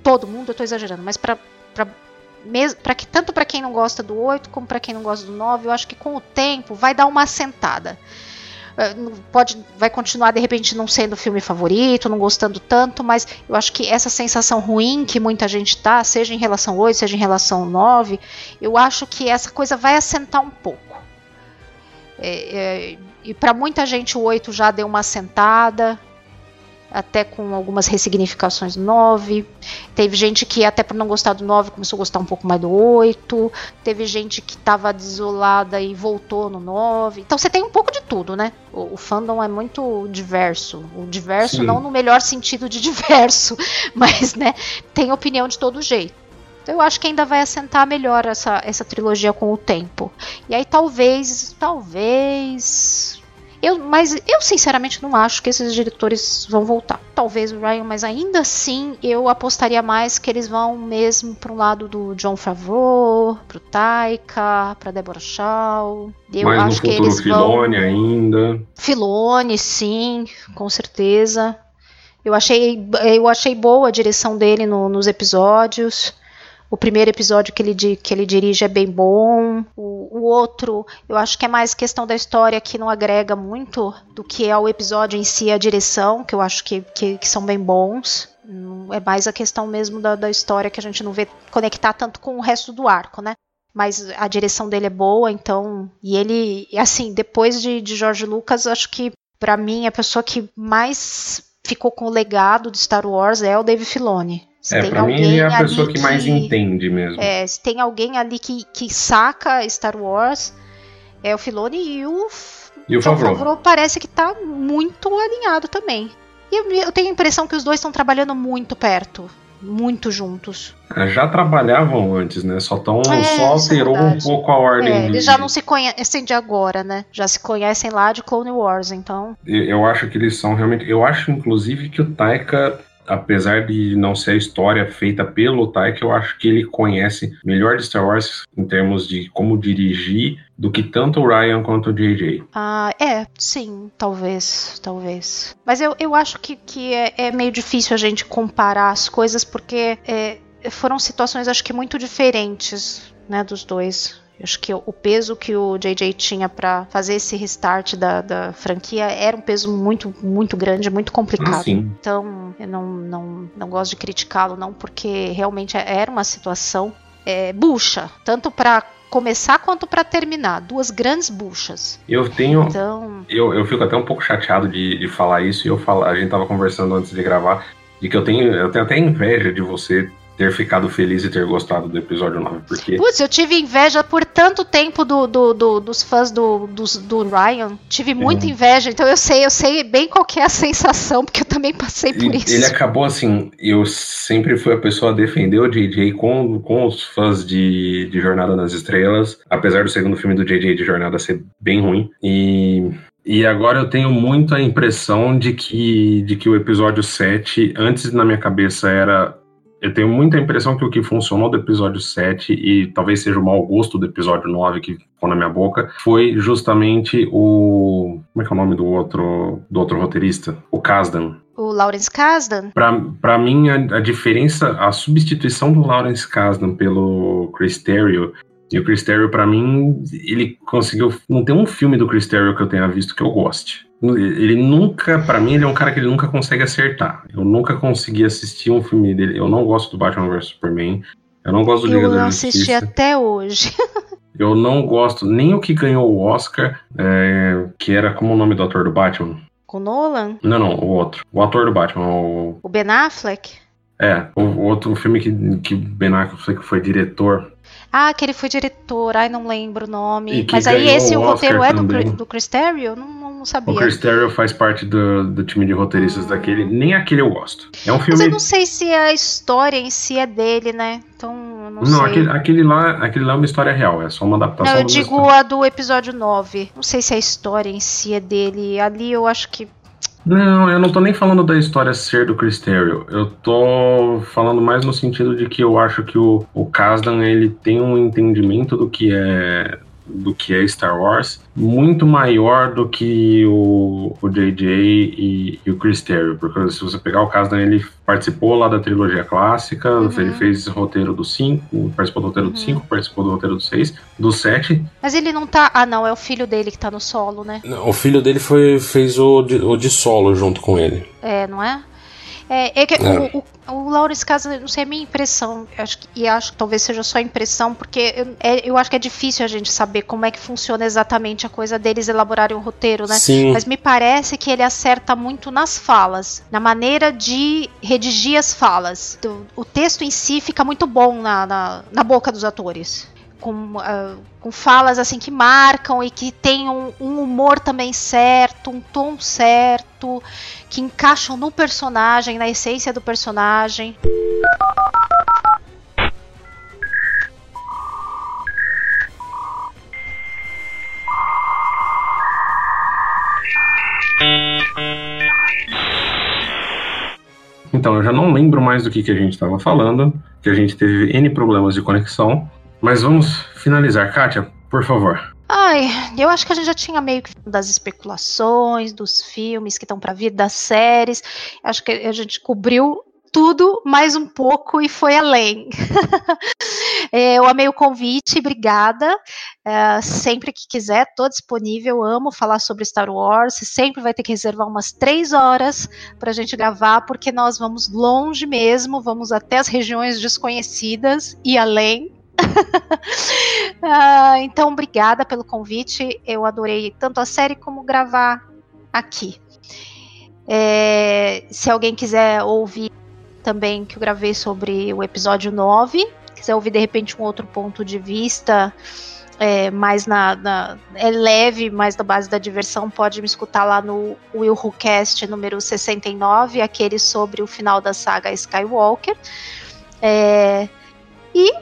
Todo mundo, eu tô exagerando, mas para para que tanto para quem não gosta do 8 como para quem não gosta do 9, eu acho que com o tempo vai dar uma assentada. Ah, pode vai continuar de repente não sendo o filme favorito, não gostando tanto, mas eu acho que essa sensação ruim que muita gente tá, seja em relação ao 8, seja em relação ao 9, eu acho que essa coisa vai assentar um pouco. É, é, e para muita gente o 8 já deu uma assentada, até com algumas ressignificações do 9. Teve gente que, até por não gostar do 9, começou a gostar um pouco mais do 8. Teve gente que estava desolada e voltou no 9. Então você tem um pouco de tudo, né? O, o fandom é muito diverso. O diverso, Sim. não no melhor sentido de diverso, mas, né, tem opinião de todo jeito. Então eu acho que ainda vai assentar melhor essa, essa trilogia com o tempo. E aí talvez, talvez eu, mas eu sinceramente não acho que esses diretores vão voltar. Talvez o Ryan, mas ainda assim eu apostaria mais que eles vão mesmo para um lado do John Favreau, pro Taika, para Deborah Shaw. Eu mais acho no que eles Filone vão... ainda. Filone, sim, com certeza. Eu achei, eu achei boa a direção dele no, nos episódios. O primeiro episódio que ele, que ele dirige é bem bom. O, o, outro, eu acho que é mais questão da história que não agrega muito do que é o episódio em si, a direção, que eu acho que, que, que são bem bons. É mais a questão mesmo da, da história que a gente não vê conectar tanto com o resto do arco, né? mas a direção dele é boa, então. E ele, assim, depois de, de George Lucas, acho que para mim a pessoa que mais ficou com o legado de Star Wars é o Dave Filoni. Se é, pra mim ele é a pessoa que, que, mais entende mesmo. É, se tem alguém ali que, que saca Star Wars, é o Filoni e o, e o Favreau. Favreau parece que tá muito alinhado também. E eu, eu tenho a impressão que os dois estão trabalhando muito perto muito juntos. É, já trabalhavam antes, né? Só tão, é, só é alterou é um pouco a ordem. É, eles já não se conhecem de agora, né? Já se conhecem lá de Clone Wars, então. Eu acho que eles são realmente. Eu acho, inclusive, que o Taika apesar de não ser a história feita pelo Taika, eu acho que ele conhece melhor de Star Wars em termos de como dirigir do que tanto o Ryan quanto o JJ. Ah, é, sim, talvez, talvez. Mas eu, eu acho que, que é, é meio difícil a gente comparar as coisas porque é, foram situações, acho que muito diferentes, né, dos dois. Acho que o peso que o JJ tinha para fazer esse restart da, da, franquia era um peso muito, muito grande, muito complicado. Ah, então, eu não, não, não gosto de criticá-lo, não, porque realmente era uma situação é, bucha, tanto para começar quanto para terminar. Duas grandes buchas. Eu tenho. Então... Eu, eu fico até um pouco chateado de, de falar isso. E eu falo, a gente tava conversando antes de gravar. De que eu tenho, eu tenho até inveja de você ter ficado feliz e ter gostado do episódio 9, porque... Putz, eu tive inveja por tanto tempo do, do, do dos fãs do, do, do, Ryan, tive muita é. inveja, então eu sei, eu sei bem qual é a sensação, porque eu também passei por ele, isso. Ele acabou assim, eu sempre fui a pessoa a defender o JJ com, com os fãs de, de Jornada nas Estrelas, apesar do segundo filme do JJ de Jornada ser bem ruim, e e agora eu tenho muito a impressão de que, de que o episódio 7, antes na minha cabeça era eu tenho muita impressão que o que funcionou do episódio 7 e talvez seja o mau gosto do episódio 9 que ficou na minha boca foi justamente o. Como é que é o nome do outro, do outro roteirista? O Kasdan. O Lawrence Kasdan? Para mim, a, a, diferença, a substituição do Lawrence Kasdan pelo Chris Terrio e o Chris Terrio, pra mim, ele conseguiu. Não tem um filme do Chris Terrio que eu tenha visto que eu goste. Ele nunca, para mim, ele é um cara que ele nunca consegue acertar. Eu nunca consegui assistir um filme dele. Eu não gosto do Batman vs Superman. Eu não gosto do Liga da Justiça. Eu não assisti até hoje. eu não gosto nem o que ganhou o Oscar, é, que era como o nome do ator do Batman. Com Nolan? Não, não, o outro. O ator do Batman. O, o Ben Affleck? É, o, o outro filme que, que Ben Affleck foi diretor. Ah, que ele foi diretor, ai, não lembro o nome. Mas aí esse o roteiro é do, do Chris Terrio? Não, não sabia. O Chris Terrio faz parte do, do time de roteiristas hum. daquele. Nem aquele eu gosto. É um filme. Mas eu não sei se a história em si é dele, né? Então, eu não, não sei. Aquele, aquele, lá, aquele lá é uma história real, é só uma adaptação. Não, eu digo a do episódio 9. Não sei se a história em si é dele. Ali eu acho que não, eu não tô nem falando da história ser do Chris Terrio. Eu tô falando mais no sentido de que eu acho que o, o Kasdan, ele tem um entendimento do que é do que é Star Wars, muito maior do que o, o JJ e, e o Chris Terrio, porque se você pegar o caso dele, ele participou lá da trilogia clássica, uhum. ele fez roteiro do 5, participou do roteiro do 5, uhum. participou do roteiro do 6, do 7. Mas ele não tá. Ah, não, é o filho dele que tá no solo, né? Não, o filho dele foi, fez o de, o de solo junto com ele. É, não é? É, é que é. O, o, o não sei, é minha impressão, acho que, e acho que talvez seja só impressão, porque eu, é, eu acho que é difícil a gente saber como é que funciona exatamente a coisa deles elaborarem o roteiro, né? Sim. Mas me parece que ele acerta muito nas falas, na maneira de redigir as falas. O, o texto em si fica muito bom na, na, na boca dos atores com, uh, com falas assim que marcam e que tem um, um, humor também certo, um tom certo, que encaixam no personagem, na essência do personagem. Então, eu já não lembro mais do que, que a gente estava falando, que a gente teve N problemas de conexão. Mas vamos finalizar. Kátia, por favor. Ai, eu acho que a gente já tinha meio que das especulações, dos filmes que estão para vir, das séries. Acho que a gente cobriu tudo, mais um pouco e foi além. É, eu amei o convite, obrigada. É, sempre que quiser, estou disponível. Amo falar sobre Star Wars. Sempre vai ter que reservar umas três horas para a gente gravar, porque nós vamos longe mesmo, vamos até as regiões desconhecidas e além. ah, então, obrigada pelo convite. Eu adorei tanto a série como gravar aqui. É, se alguém quiser ouvir também que eu gravei sobre o episódio 9, quiser ouvir de repente um outro ponto de vista, é, mais na, na, é leve, mais da base da diversão, pode me escutar lá no Will Who Cast número 69, aquele sobre o final da saga Skywalker. É, e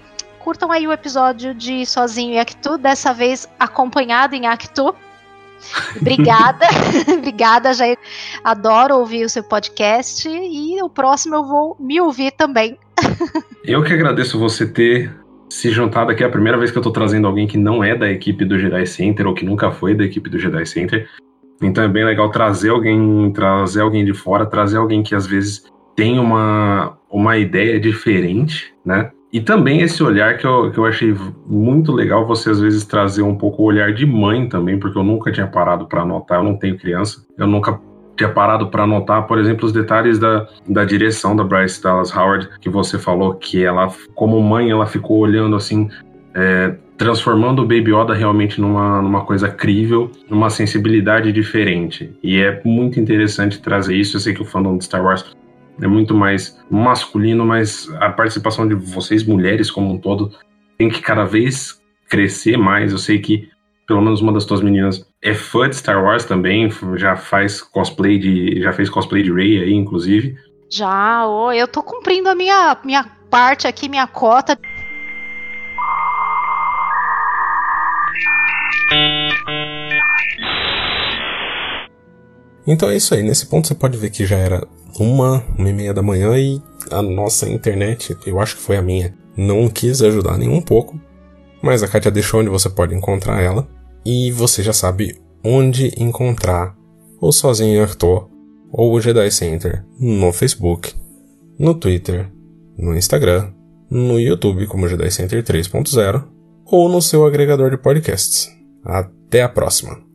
curtam aí o episódio de Sozinho em Actu, dessa vez acompanhado em Actu. Obrigada, obrigada, Jair. Adoro ouvir o seu podcast e o próximo eu vou me ouvir também. eu que agradeço você ter se juntado aqui. É a primeira vez que eu tô trazendo alguém que não é da equipe do Jedi Center ou que nunca foi da equipe do Jedi Center. Então é bem legal trazer alguém, trazer alguém de fora, trazer alguém que às vezes tem uma, uma ideia diferente, né? E também esse olhar que eu, que eu achei muito legal, você às vezes trazer um pouco o olhar de mãe também, porque eu nunca tinha parado para anotar, eu não tenho criança, eu nunca tinha parado para anotar, por exemplo, os detalhes da, da direção da Bryce Dallas Howard, que você falou que ela, como mãe, ela ficou olhando assim, é, transformando o Baby Yoda realmente numa, numa coisa crível, numa sensibilidade diferente. E é muito interessante trazer isso. Eu sei que o fandom de Star Wars é muito mais masculino, mas a participação de vocês, mulheres como um todo, tem que cada vez crescer mais. Eu sei que pelo menos uma das tuas meninas é fã de Star Wars também, já faz cosplay de, já fez cosplay de Rey aí, inclusive. Já, oh, eu tô cumprindo a minha, minha parte aqui, minha cota. Então é isso aí. Nesse ponto você pode ver que já era uma, uma e meia da manhã e a nossa internet, eu acho que foi a minha, não quis ajudar nem um pouco. Mas a Katia deixou onde você pode encontrar ela. E você já sabe onde encontrar o Sozinho Arthur ou o Jedi Center no Facebook, no Twitter, no Instagram, no YouTube como Jedi Center 3.0 ou no seu agregador de podcasts. Até a próxima!